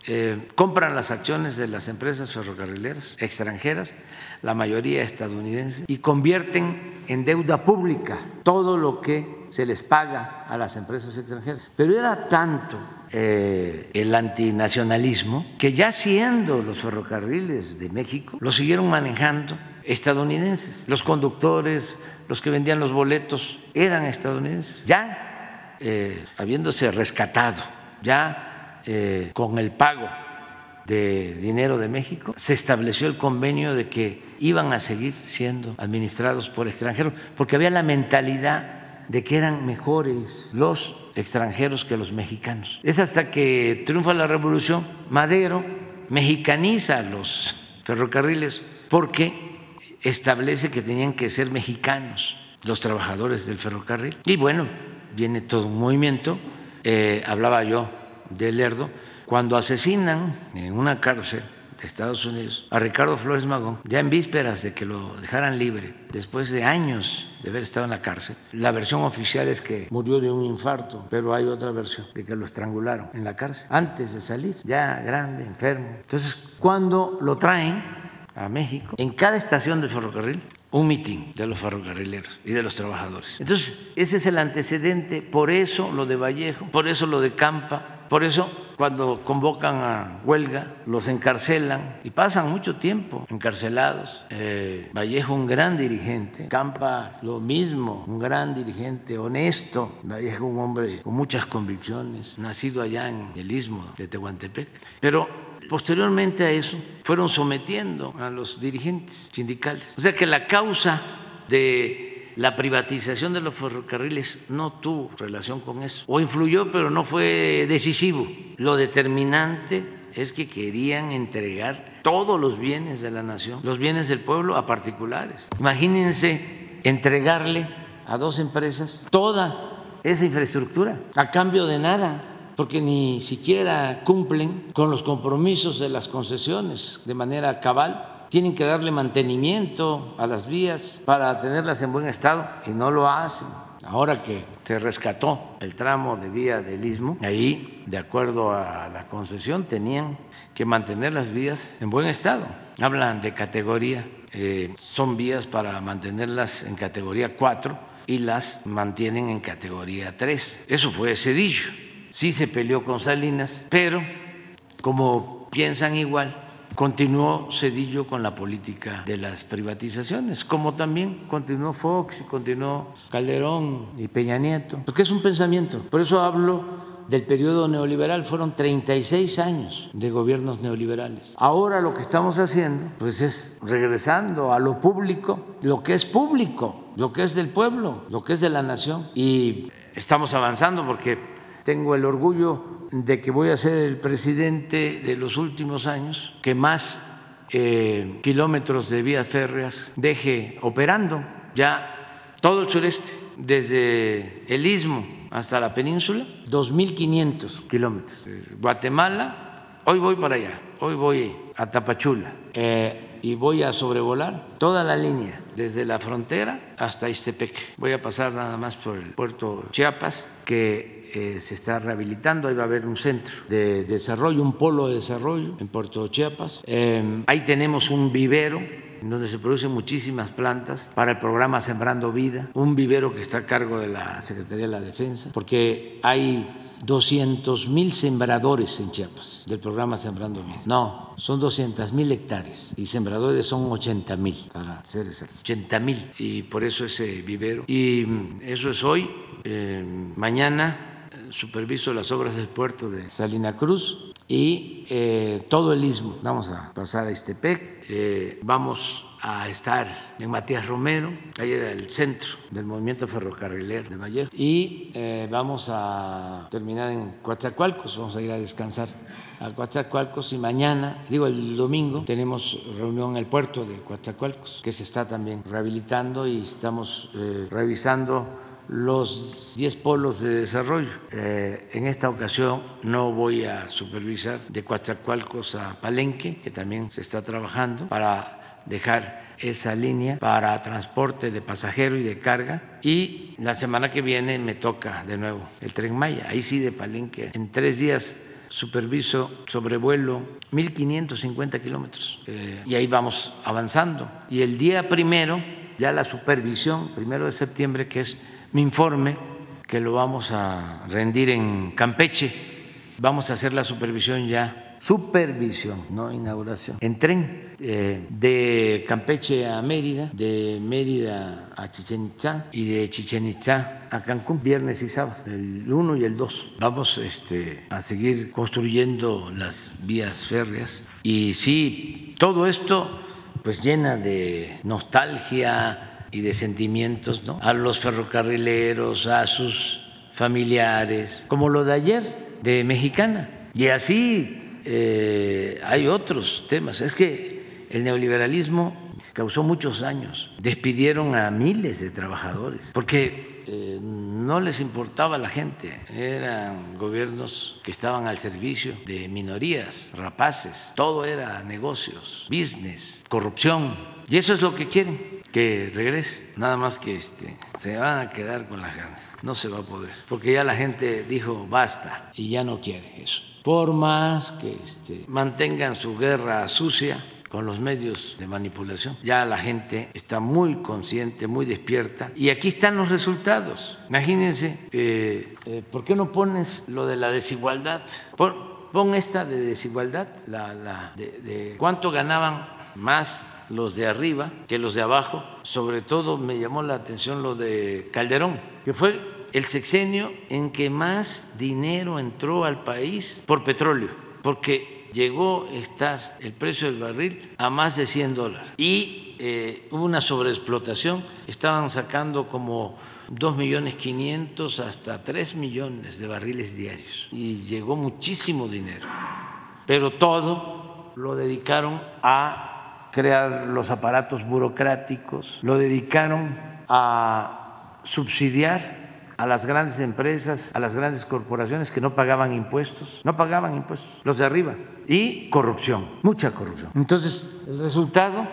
eh, compran las acciones de las empresas ferrocarrileras extranjeras, la mayoría estadounidenses, y convierten en deuda pública todo lo que se les paga a las empresas extranjeras. Pero era tanto eh, el antinacionalismo que ya siendo los ferrocarriles de México, lo siguieron manejando estadounidenses. Los conductores, los que vendían los boletos, eran estadounidenses. Ya eh, habiéndose rescatado, ya eh, con el pago de dinero de México, se estableció el convenio de que iban a seguir siendo administrados por extranjeros, porque había la mentalidad de que eran mejores los extranjeros que los mexicanos. Es hasta que triunfa la revolución, Madero mexicaniza los ferrocarriles porque establece que tenían que ser mexicanos los trabajadores del ferrocarril. Y bueno, viene todo un movimiento. Eh, hablaba yo de Lerdo, cuando asesinan en una cárcel de Estados Unidos a Ricardo Flores Magón, ya en vísperas de que lo dejaran libre, después de años de haber estado en la cárcel. La versión oficial es que murió de un infarto, pero hay otra versión de que lo estrangularon en la cárcel antes de salir, ya grande, enfermo. Entonces, cuando lo traen a México, en cada estación de ferrocarril, un mitin de los ferrocarrileros y de los trabajadores. Entonces, ese es el antecedente, por eso lo de Vallejo, por eso lo de Campa, por eso cuando convocan a huelga, los encarcelan y pasan mucho tiempo encarcelados. Eh, Vallejo, un gran dirigente, Campa, lo mismo, un gran dirigente, honesto. Vallejo, un hombre con muchas convicciones, nacido allá en el istmo de Tehuantepec. Pero posteriormente a eso fueron sometiendo a los dirigentes sindicales. O sea que la causa de la privatización de los ferrocarriles no tuvo relación con eso, o influyó, pero no fue decisivo. Lo determinante es que querían entregar todos los bienes de la nación, los bienes del pueblo a particulares. Imagínense entregarle a dos empresas toda esa infraestructura a cambio de nada porque ni siquiera cumplen con los compromisos de las concesiones de manera cabal tienen que darle mantenimiento a las vías para tenerlas en buen estado y no lo hacen. Ahora que se rescató el tramo de vía del istmo, ahí, de acuerdo a la concesión, tenían que mantener las vías en buen estado. Hablan de categoría, eh, son vías para mantenerlas en categoría 4 y las mantienen en categoría 3. Eso fue Cedillo. Sí se peleó con Salinas, pero como piensan igual, continuó Cedillo con la política de las privatizaciones, como también continuó Fox y continuó Calderón y Peña Nieto, porque es un pensamiento. Por eso hablo del periodo neoliberal, fueron 36 años de gobiernos neoliberales. Ahora lo que estamos haciendo pues es regresando a lo público, lo que es público, lo que es del pueblo, lo que es de la nación y estamos avanzando porque tengo el orgullo de que voy a ser el presidente de los últimos años que más eh, kilómetros de vías férreas deje operando ya todo el sureste, desde el istmo hasta la península, 2.500 kilómetros. Guatemala, hoy voy para allá, hoy voy a Tapachula eh, y voy a sobrevolar toda la línea, desde la frontera hasta Istepec. Voy a pasar nada más por el puerto Chiapas, que eh, se está rehabilitando, ahí va a haber un centro de desarrollo, un polo de desarrollo en Puerto Chiapas. Eh, ahí tenemos un vivero donde se producen muchísimas plantas para el programa Sembrando Vida, un vivero que está a cargo de la Secretaría de la Defensa, porque hay 200 mil sembradores en Chiapas del programa Sembrando Vida. No, son 200 mil hectáreas y sembradores son 80 mil, para ser exactos, 80 mil. Y por eso ese vivero. Y eso es hoy. Eh, mañana superviso las obras del puerto de Salina Cruz y eh, todo el istmo. Vamos a pasar a Istepec, eh, vamos a estar en Matías Romero, ahí era el centro del movimiento ferrocarrilero de Vallejo, y eh, vamos a terminar en Coatzacoalcos, vamos a ir a descansar a Coatzacoalcos y mañana, digo el domingo, tenemos reunión en el puerto de Coatzacoalcos, que se está también rehabilitando y estamos revisando los 10 polos de desarrollo. Eh, en esta ocasión no voy a supervisar de Coatzacoalcos a Palenque, que también se está trabajando para dejar esa línea para transporte de pasajero y de carga. Y la semana que viene me toca de nuevo el tren Maya, ahí sí de Palenque. En tres días superviso sobrevuelo 1.550 kilómetros eh, y ahí vamos avanzando. Y el día primero, ya la supervisión, primero de septiembre, que es mi informe, que lo vamos a rendir en Campeche. Vamos a hacer la supervisión ya, supervisión, no inauguración, en tren eh, de Campeche a Mérida, de Mérida a Chichen Itza y de Chichen Itza a Cancún, viernes y sábado, el 1 y el 2. Vamos este, a seguir construyendo las vías férreas y sí, todo esto pues llena de nostalgia, y de sentimientos ¿no? a los ferrocarrileros, a sus familiares, como lo de ayer de Mexicana. Y así eh, hay otros temas. Es que el neoliberalismo causó muchos daños. Despidieron a miles de trabajadores porque eh, no les importaba la gente. Eran gobiernos que estaban al servicio de minorías, rapaces. Todo era negocios, business, corrupción. Y eso es lo que quieren que regrese, nada más que este, se van a quedar con las ganas, no se va a poder, porque ya la gente dijo basta y ya no quiere eso. Por más que este, mantengan su guerra sucia con los medios de manipulación, ya la gente está muy consciente, muy despierta y aquí están los resultados. Imagínense, eh, ¿por qué no pones lo de la desigualdad? pon esta de desigualdad, la, la de cuánto ganaban más los de arriba que los de abajo. Sobre todo me llamó la atención lo de Calderón, que fue el sexenio en que más dinero entró al país por petróleo, porque llegó a estar el precio del barril a más de 100 dólares y eh, hubo una sobreexplotación, estaban sacando como 2 millones 500 hasta 3 millones de barriles diarios y llegó muchísimo dinero, pero todo lo dedicaron a crear los aparatos burocráticos, lo dedicaron a subsidiar a las grandes empresas, a las grandes corporaciones que no pagaban impuestos, no pagaban impuestos, los de arriba, y corrupción, mucha corrupción. Entonces, el resultado,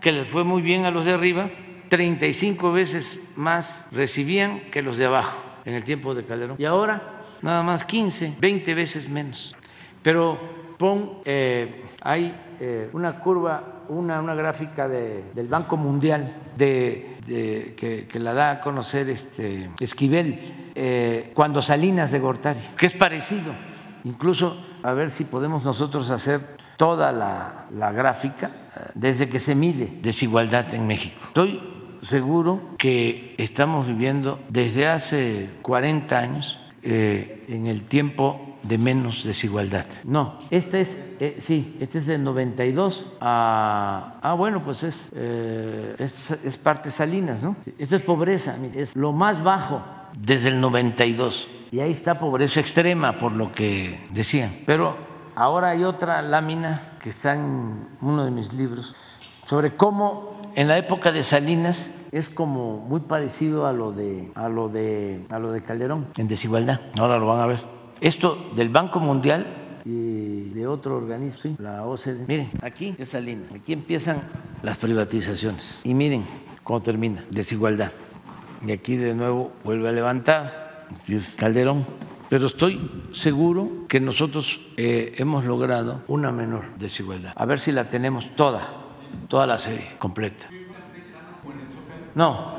que les fue muy bien a los de arriba, 35 veces más recibían que los de abajo en el tiempo de Calderón. Y ahora, nada más 15, 20 veces menos. Pero pon, eh, hay eh, una curva, una, una gráfica de, del Banco Mundial de, de, que, que, la da a conocer este Esquivel eh, cuando Salinas de Gortari, que es parecido. Incluso a ver si podemos nosotros hacer toda la, la gráfica desde que se mide desigualdad en México. Estoy seguro que estamos viviendo desde hace 40 años eh, en el tiempo de menos desigualdad. No, esta es, eh, sí, este es del 92 a, ah, bueno, pues es, eh, es, es, parte Salinas, ¿no? Esta es pobreza, es lo más bajo desde el 92. Y ahí está pobreza extrema, por lo que decían. Pero ahora hay otra lámina que está en uno de mis libros sobre cómo en la época de Salinas es como muy parecido a lo de, a lo de, a lo de Calderón, en desigualdad. Ahora lo van a ver. Esto del Banco Mundial y de otro organismo, la OCDE. Miren, aquí es Salinas, aquí empiezan las privatizaciones. Y miren cómo termina, desigualdad. Y aquí de nuevo vuelve a levantar, aquí es Calderón. Pero estoy seguro que nosotros eh, hemos logrado una menor desigualdad. A ver si la tenemos toda, toda la serie completa. No,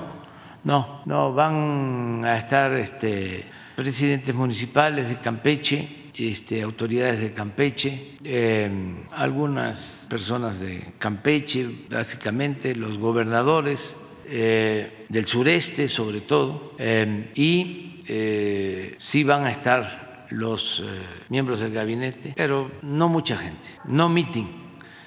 no, no, van a estar este, presidentes municipales de Campeche, este, autoridades de Campeche, eh, algunas personas de Campeche, básicamente los gobernadores eh, del sureste sobre todo, eh, y sí van a estar los miembros del gabinete, pero no mucha gente, no meeting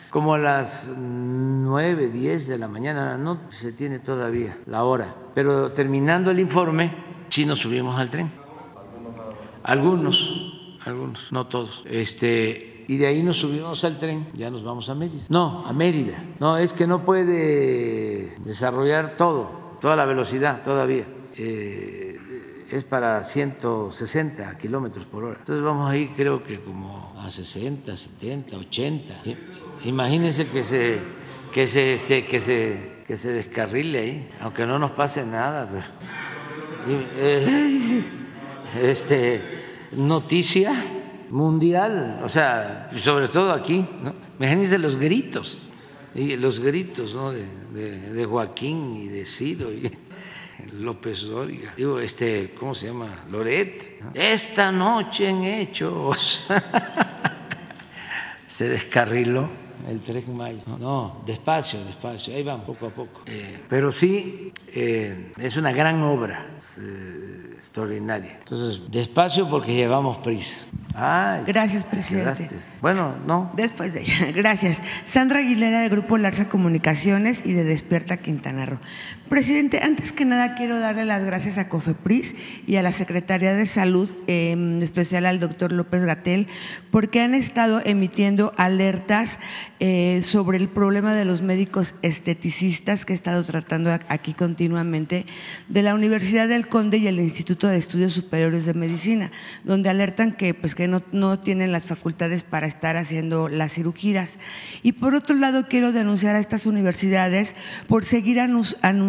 como a las 9, 10 de la mañana, no se tiene todavía la hora, pero terminando el informe, sí nos subimos al tren. Algunos, algunos, no todos. Este, y de ahí nos subimos al tren, ya nos vamos a Mérida. No, a Mérida. No, es que no puede desarrollar todo, toda la velocidad todavía. Eh, es para 160 kilómetros por hora. Entonces vamos a ir, creo que como a 60, 70, 80. Imagínense que se, que se, este, que se, que se descarrile ahí, aunque no nos pase nada. Pues. Eh, este, noticia mundial, o sea, sobre todo aquí. ¿no? Imagínense los gritos, y los gritos ¿no? de, de, Joaquín y de Ciro. Y, [laughs] López Dóriga, digo, este, ¿cómo se llama? Loret. Esta noche en Hechos [laughs] se descarriló el 3 de mayo. No, no, despacio, despacio, ahí van poco a poco. Eh, pero sí, eh, es una gran obra, es, eh, extraordinaria. Entonces, despacio porque llevamos prisa. Ay, Gracias, presidente. Bueno, no. Después de ella. [laughs] Gracias. Sandra Aguilera, del Grupo Larsa Comunicaciones y de Despierta Quintana Roo. Presidente, antes que nada quiero darle las gracias a COFEPRIS y a la Secretaría de Salud, en especial al doctor López Gatel, porque han estado emitiendo alertas eh, sobre el problema de los médicos esteticistas que he estado tratando aquí continuamente, de la Universidad del Conde y el Instituto de Estudios Superiores de Medicina, donde alertan que, pues, que no, no tienen las facultades para estar haciendo las cirugías. Y por otro lado, quiero denunciar a estas universidades por seguir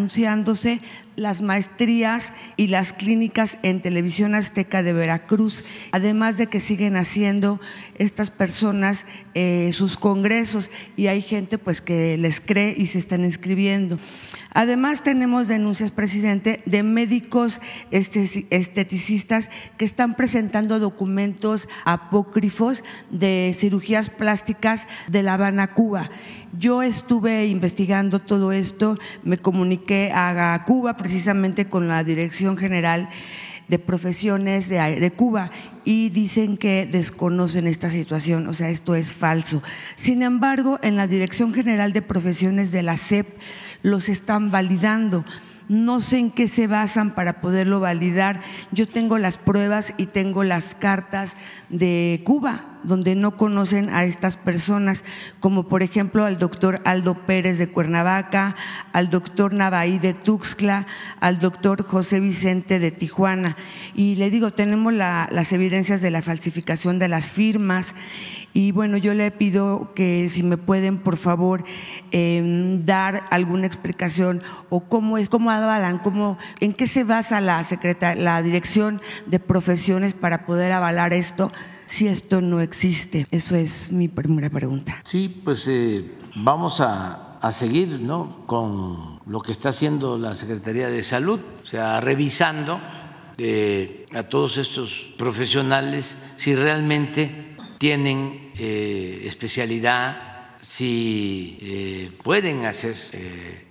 anunciándose las maestrías y las clínicas en Televisión Azteca de Veracruz, además de que siguen haciendo estas personas eh, sus congresos y hay gente pues que les cree y se están inscribiendo. Además, tenemos denuncias, presidente, de médicos este, esteticistas que están presentando documentos apócrifos de cirugías plásticas de La Habana, Cuba. Yo estuve investigando todo esto, me comuniqué a Cuba precisamente con la Dirección General de profesiones de, Cuba y dicen que desconocen esta situación, o sea, esto es falso. Sin embargo, en la Dirección General de Profesiones de la CEP los están validando. No sé en qué se basan para poderlo validar. Yo tengo las pruebas y tengo las cartas de Cuba, donde no conocen a estas personas, como por ejemplo al doctor Aldo Pérez de Cuernavaca, al doctor Navaí de Tuxtla, al doctor José Vicente de Tijuana. Y le digo, tenemos las evidencias de la falsificación de las firmas y bueno, yo le pido que si me pueden, por favor, em, dar alguna explicación o cómo es, cómo avalan, cómo, en qué se basa la, la dirección de profesiones para poder avalar esto si esto no existe. Eso es mi primera pregunta. Sí, pues eh, vamos a, a seguir ¿no? con lo que está haciendo la Secretaría de Salud, o sea, revisando eh, a todos estos profesionales si realmente tienen eh, especialidad, si pueden hacer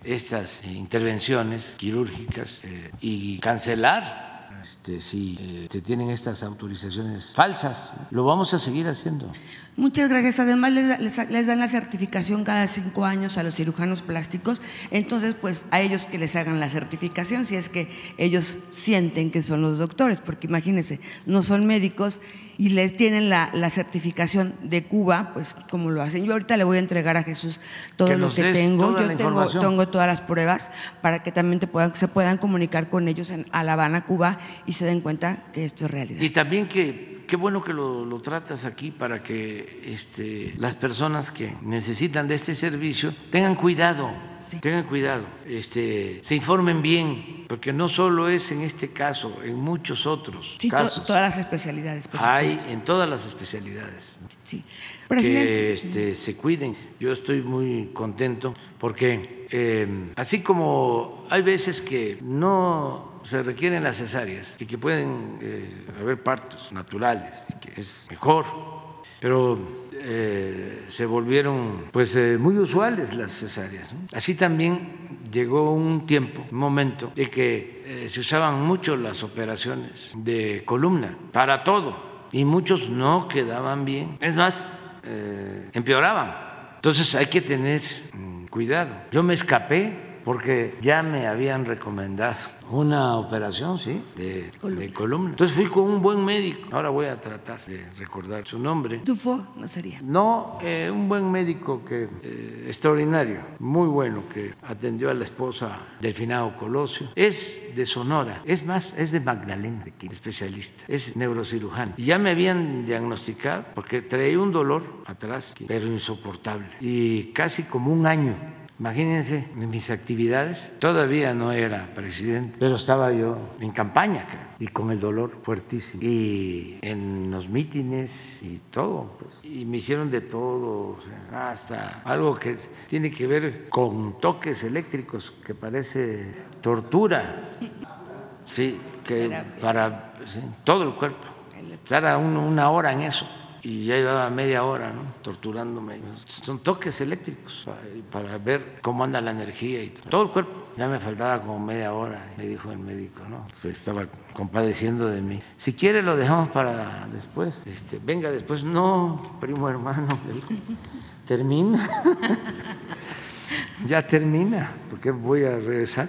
estas intervenciones quirúrgicas y cancelar este, si se tienen estas autorizaciones falsas. Lo vamos a seguir haciendo. Muchas gracias. Además, les, dan la certificación cada cinco años a los cirujanos plásticos. Entonces, pues a ellos que les hagan la certificación, si es que ellos sienten que son los doctores, porque imagínense, no son médicos y les tienen la, certificación de Cuba, pues como lo hacen. Yo ahorita le voy a entregar a Jesús todo lo que tengo. Yo tengo, tengo, todas las pruebas para que también te puedan, se puedan comunicar con ellos en La Habana, Cuba, y se den cuenta que esto es realidad. Y también que qué bueno que lo, tratas aquí para que este, las personas que necesitan de este servicio tengan cuidado. Tengan cuidado, este, se informen bien, porque no solo es en este caso, en muchos otros casos. todas las especialidades. Hay en todas las especialidades. Sí. Que este, se cuiden. Yo estoy muy contento porque eh, así como hay veces que no se requieren las cesáreas y que pueden eh, haber partos naturales, y que es mejor, pero eh, se volvieron pues eh, muy usuales las cesáreas. Así también llegó un tiempo, un momento, de que se usaban mucho las operaciones de columna para todo y muchos no quedaban bien. Es más, empeoraban. Entonces hay que tener mm, cuidado. Yo me escapé porque ya me habían recomendado una operación, sí, de columna. Entonces fui con un buen médico. Ahora voy a tratar de recordar su nombre. ¿Dufo no sería? No, eh, un buen médico que eh, extraordinario, muy bueno, que atendió a la esposa del finado Colosio. Es de Sonora, es más, es de Magdalena, especialista, es neurocirujano. Y ya me habían diagnosticado porque traía un dolor atrás, pero insoportable. Y casi como un año Imagínense en mis actividades, todavía no era presidente, pero estaba yo en campaña y con el dolor fuertísimo. Y en los mítines y todo, pues, y me hicieron de todo, hasta algo que tiene que ver con toques eléctricos que parece tortura, sí, que para todo el cuerpo, estar una hora en eso y ya llevaba media hora ¿no? torturándome. Son toques eléctricos para, ver cómo anda la energía y todo. el cuerpo. Ya me faltaba como media hora, me dijo el médico, ¿no? Se estaba compadeciendo de mí. Si quiere lo dejamos para después. Este, venga después. No, primo hermano, [laughs] termina. [laughs] ya termina, porque voy a regresar.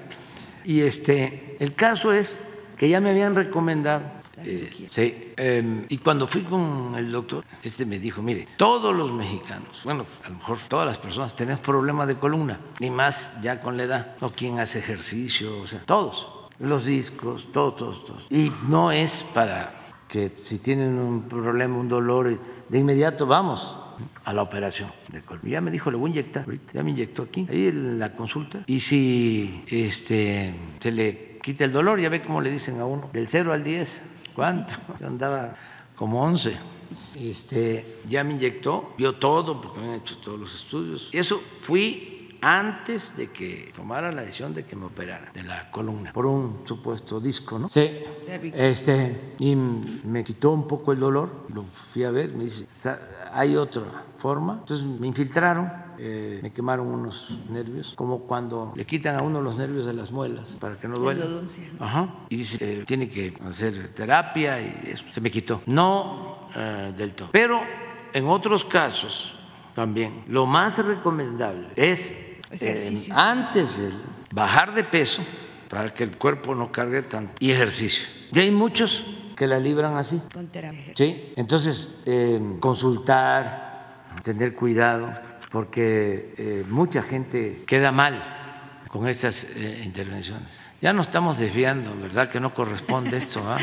Y este, el caso es que ya me habían recomendado eh, sí. Em, y cuando fui con el doctor, este me dijo, mire, todos los mexicanos, bueno, a lo mejor todas las personas tenemos problemas de columna, ni más ya con la edad, o quien hace ejercicio, o sea, todos, los discos, todos, todos, todos. Y no es para que si tienen un problema, un dolor, de inmediato vamos a la operación de columna. Ya me dijo, le voy a inyectar, ya me inyectó aquí, ahí en la consulta. Y si este, se le quita el dolor, ya ve cómo le dicen a uno, del 0 al 10 ¿Cuánto? Yo andaba como 11. Este, ya me inyectó, vio todo, porque me han hecho todos los estudios. Y eso fui antes de que tomara la decisión de que me operara de la columna por un supuesto disco, ¿no? Sí. Este, y me quitó un poco el dolor, lo fui a ver, me dice, hay otra forma. Entonces me infiltraron, eh, me quemaron unos nervios, como cuando le quitan a uno los nervios de las muelas para que no duela. Ajá. Y dice, eh, tiene que hacer terapia y eso se me quitó. No eh, del todo. Pero en otros casos también, lo más recomendable es antes de bajar de peso, para que el cuerpo no cargue tanto, y ejercicio. Y hay muchos que la libran así. Con terapia. Sí, entonces consultar, tener cuidado, porque eh, mucha gente queda mal con esas eh, intervenciones. Ya no estamos desviando, ¿verdad? Que no corresponde [laughs] esto, ¿ah?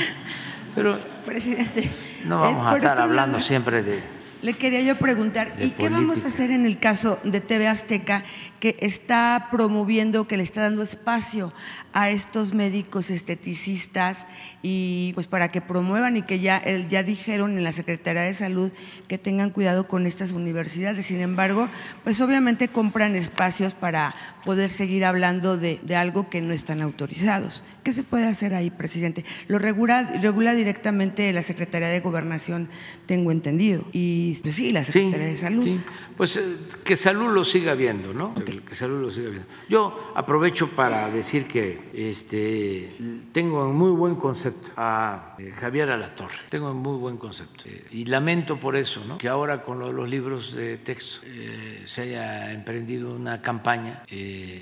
Pero Presidente, no vamos a estar hablando siempre de le quería yo preguntar, ¿y qué vamos a hacer en el caso de TV Azteca que está promoviendo, que le está dando espacio a estos médicos esteticistas y pues para que promuevan y que ya, ya dijeron en la Secretaría de Salud que tengan cuidado con estas universidades? Sin embargo, pues obviamente compran espacios para poder seguir hablando de, algo que no están autorizados. ¿Qué se puede hacer ahí, presidente? Lo regula, regula directamente la Secretaría de Gobernación, tengo entendido. Y pues sí, la Secretaría de Salud. Sí. Pues eh, que salud lo siga viendo, ¿no? Que salud lo siga viendo. Yo aprovecho para decir que este, tengo en muy buen concepto a eh, Javier Alatorre, tengo en muy buen concepto. Eh, y lamento por eso, ¿no? Que ahora con los libros de texto se haya emprendido una campaña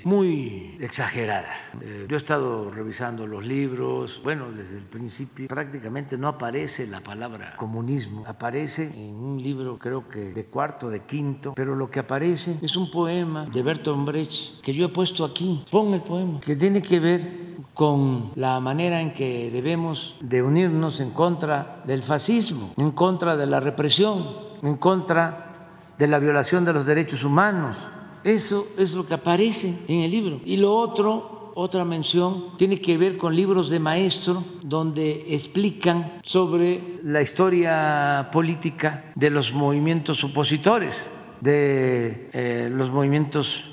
muy exagerada. yo he estado revisando los libros, bueno, desde el principio prácticamente no aparece la palabra comunismo, aparece en un libro creo que de cuarto, de quinto, pero lo que aparece es un poema de Bertolt Brecht que yo he puesto aquí. Pon el poema, que tiene que ver con la manera en que debemos de unirnos en contra del fascismo, en contra de la represión, en contra de la violación de los derechos humanos. Eso es lo que aparece en el libro. Y lo otro otra mención tiene que ver con libros de maestro donde explican sobre la historia política de los movimientos opositores, de eh, los movimientos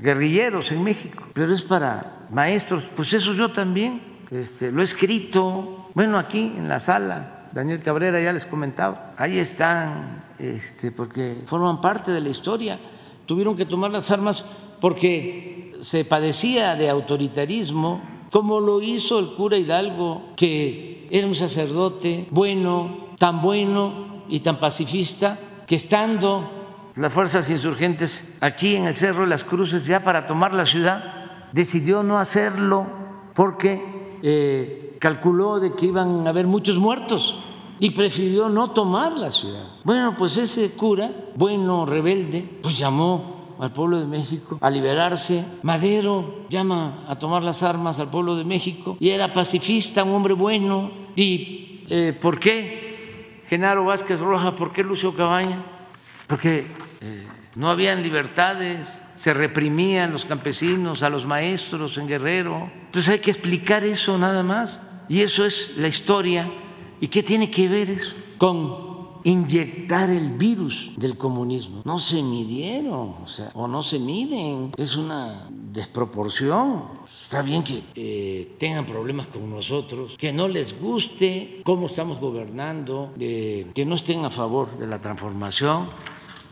guerrilleros en México. Pero es para maestros, pues eso yo también este, lo he escrito, bueno, aquí en la sala, Daniel Cabrera ya les comentaba, ahí están, este, porque forman parte de la historia, tuvieron que tomar las armas porque se padecía de autoritarismo, como lo hizo el cura Hidalgo, que era un sacerdote bueno, tan bueno y tan pacifista, que estando las fuerzas insurgentes aquí en el Cerro de las Cruces ya para tomar la ciudad, decidió no hacerlo porque eh, calculó de que iban a haber muchos muertos y prefirió no tomar la ciudad. Bueno, pues ese cura, bueno, rebelde, pues llamó al pueblo de México a liberarse. Madero llama a tomar las armas al pueblo de México y era pacifista, un hombre bueno. ¿Y eh, por qué Genaro Vázquez Roja? ¿Por qué Lucio Cabaña? Porque no habían libertades, se reprimían los campesinos, a los maestros en Guerrero. Entonces hay que explicar eso nada más. Y eso es la historia. ¿Y qué tiene que ver eso con inyectar el virus del comunismo. No se midieron, o no se miden. Es una desproporción. Está bien que eh, tengan problemas con nosotros, que no les guste cómo estamos gobernando, que no estén a favor de la transformación,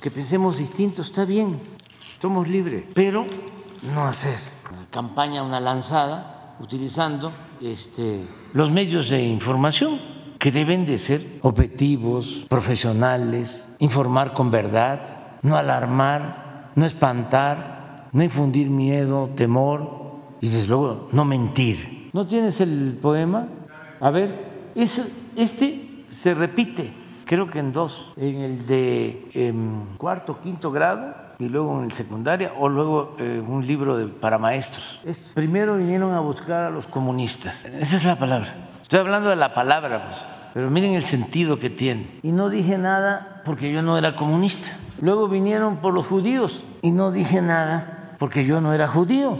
que pensemos distinto, está bien, somos libres, pero no hacer una campaña, una lanzada, utilizando este, los medios de información que deben de ser objetivos, profesionales, informar con verdad, no alarmar, no espantar, no infundir miedo, temor y desde luego no mentir. ¿No tienes el poema? A ver, este se repite, creo que en dos, en el de em, cuarto, quinto grado y luego en el secundaria o luego en un libro de, para maestros. Primero vinieron a buscar a los comunistas, esa es la palabra. Estoy hablando de la palabra, pues pero miren el sentido que tiene. Y no dije nada porque yo no era comunista. Luego vinieron por los judíos y no dije nada porque yo no era judío.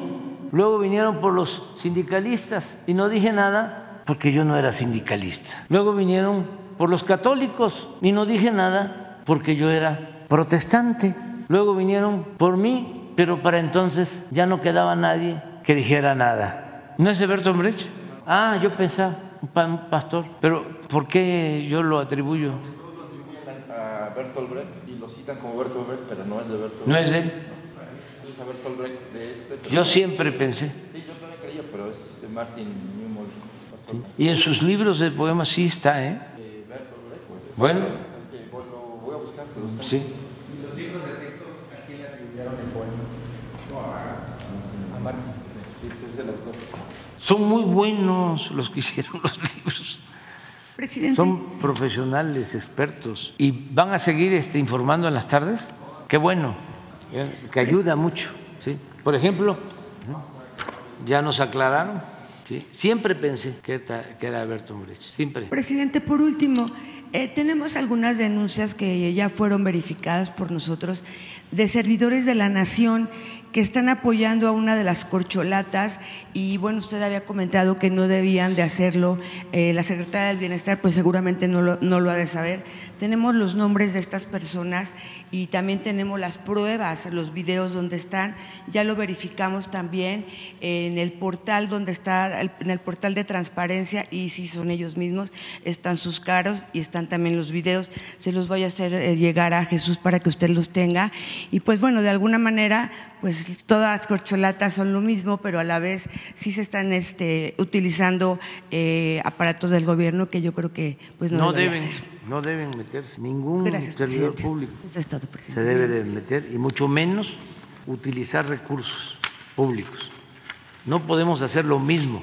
Luego vinieron por los sindicalistas y no dije nada porque yo no era sindicalista. Luego vinieron por los católicos y no dije nada porque yo era protestante. Luego vinieron por mí pero para entonces ya no quedaba nadie que dijera nada. ¿No es Bertolt Brecht? Ah, yo pensaba, un pastor, pero ¿por qué yo lo atribuyo? a Bertolt Brecht y lo citan como Bertolt Brecht, pero no es de Bertolt Brecht. ¿No es él? Es a Bertolt Brecht de este. Yo siempre pensé. Sí, yo también creía, pero es de Martin Newman. Pastor Y en sus libros de poemas sí está, ¿eh? eh, Bertolt Brecht, pues. Bueno, pues lo voy a buscar, pero está. sí. Es el autor. Son muy buenos los que hicieron [laughs] los libros. Presidente. Son profesionales, expertos. ¿Y van a seguir este, informando en las tardes? Qué bueno, ¿eh? que ayuda mucho. ¿sí? Por ejemplo, ya nos aclararon. ¿sí? Siempre pensé que era, que era Bertolt Brecht, siempre. Presidente, por último, eh, tenemos algunas denuncias que ya fueron verificadas por nosotros de servidores de la nación que están apoyando a una de las corcholatas y bueno, usted había comentado que no debían de hacerlo. Eh, la secretaria del Bienestar pues seguramente no no lo ha de saber. Tenemos los nombres de estas personas y también tenemos las pruebas, los videos donde están. Ya lo verificamos también en el portal donde está, en el portal de transparencia y si son ellos mismos, están sus caros y están también los videos. Se los voy a hacer eh, llegar a Jesús para que usted los tenga. Y pues bueno, de alguna manera, pues todas las corcholatas son lo mismo, pero a la vez sí se están este, utilizando eh, aparatos del gobierno que yo creo que pues no, No deben. No deben meterse. Ningún Gracias, servidor presidente. público Eso es todo, se debe de meter y mucho menos utilizar recursos públicos. No podemos hacer lo mismo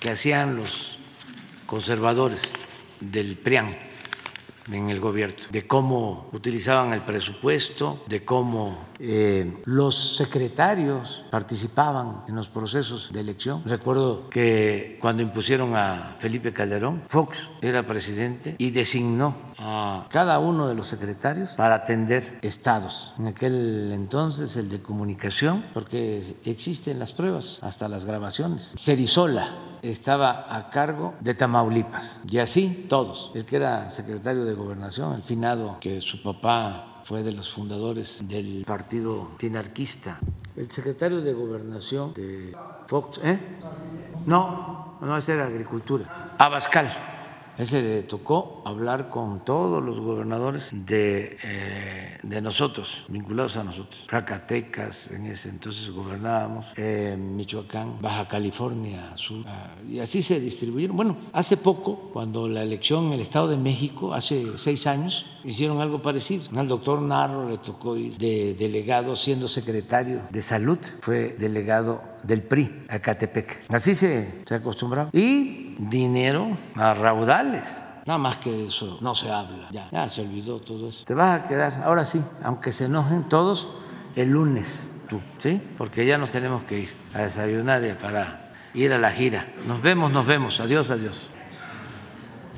que hacían los conservadores del PRIAN en el gobierno, de cómo utilizaban el presupuesto, de cómo eh, los secretarios participaban en los procesos de elección. Recuerdo que cuando impusieron a Felipe Calderón, Fox era presidente y designó a cada uno de los secretarios para atender estados. En aquel entonces el de comunicación, porque existen las pruebas, hasta las grabaciones. Cerizola estaba a cargo de Tamaulipas y así todos. El que era secretario de gobernación, el finado que su papá fue de los fundadores del partido tinarquista. El secretario de gobernación de Fox, ¿eh? No, no, ese era agricultura. Abascal. Ese le tocó hablar con todos los gobernadores de, eh, de nosotros, vinculados a nosotros. Zacatecas, en ese entonces gobernábamos, eh, Michoacán, Baja California Sur, ah, y así se distribuyeron. Bueno, hace poco, cuando la elección en el Estado de México, hace seis años, hicieron algo parecido. Al doctor Narro le tocó ir de delegado siendo secretario de salud, fue delegado del PRI a Catepec. Así se, se acostumbraba. Y dinero a raudales. Nada más que eso no se habla. Ya, ya se olvidó todo eso. Te vas a quedar, ahora sí, aunque se enojen todos, el lunes tú, ¿sí? Porque ya nos tenemos que ir a desayunar y para ir a la gira. Nos vemos, nos vemos. Adiós, adiós.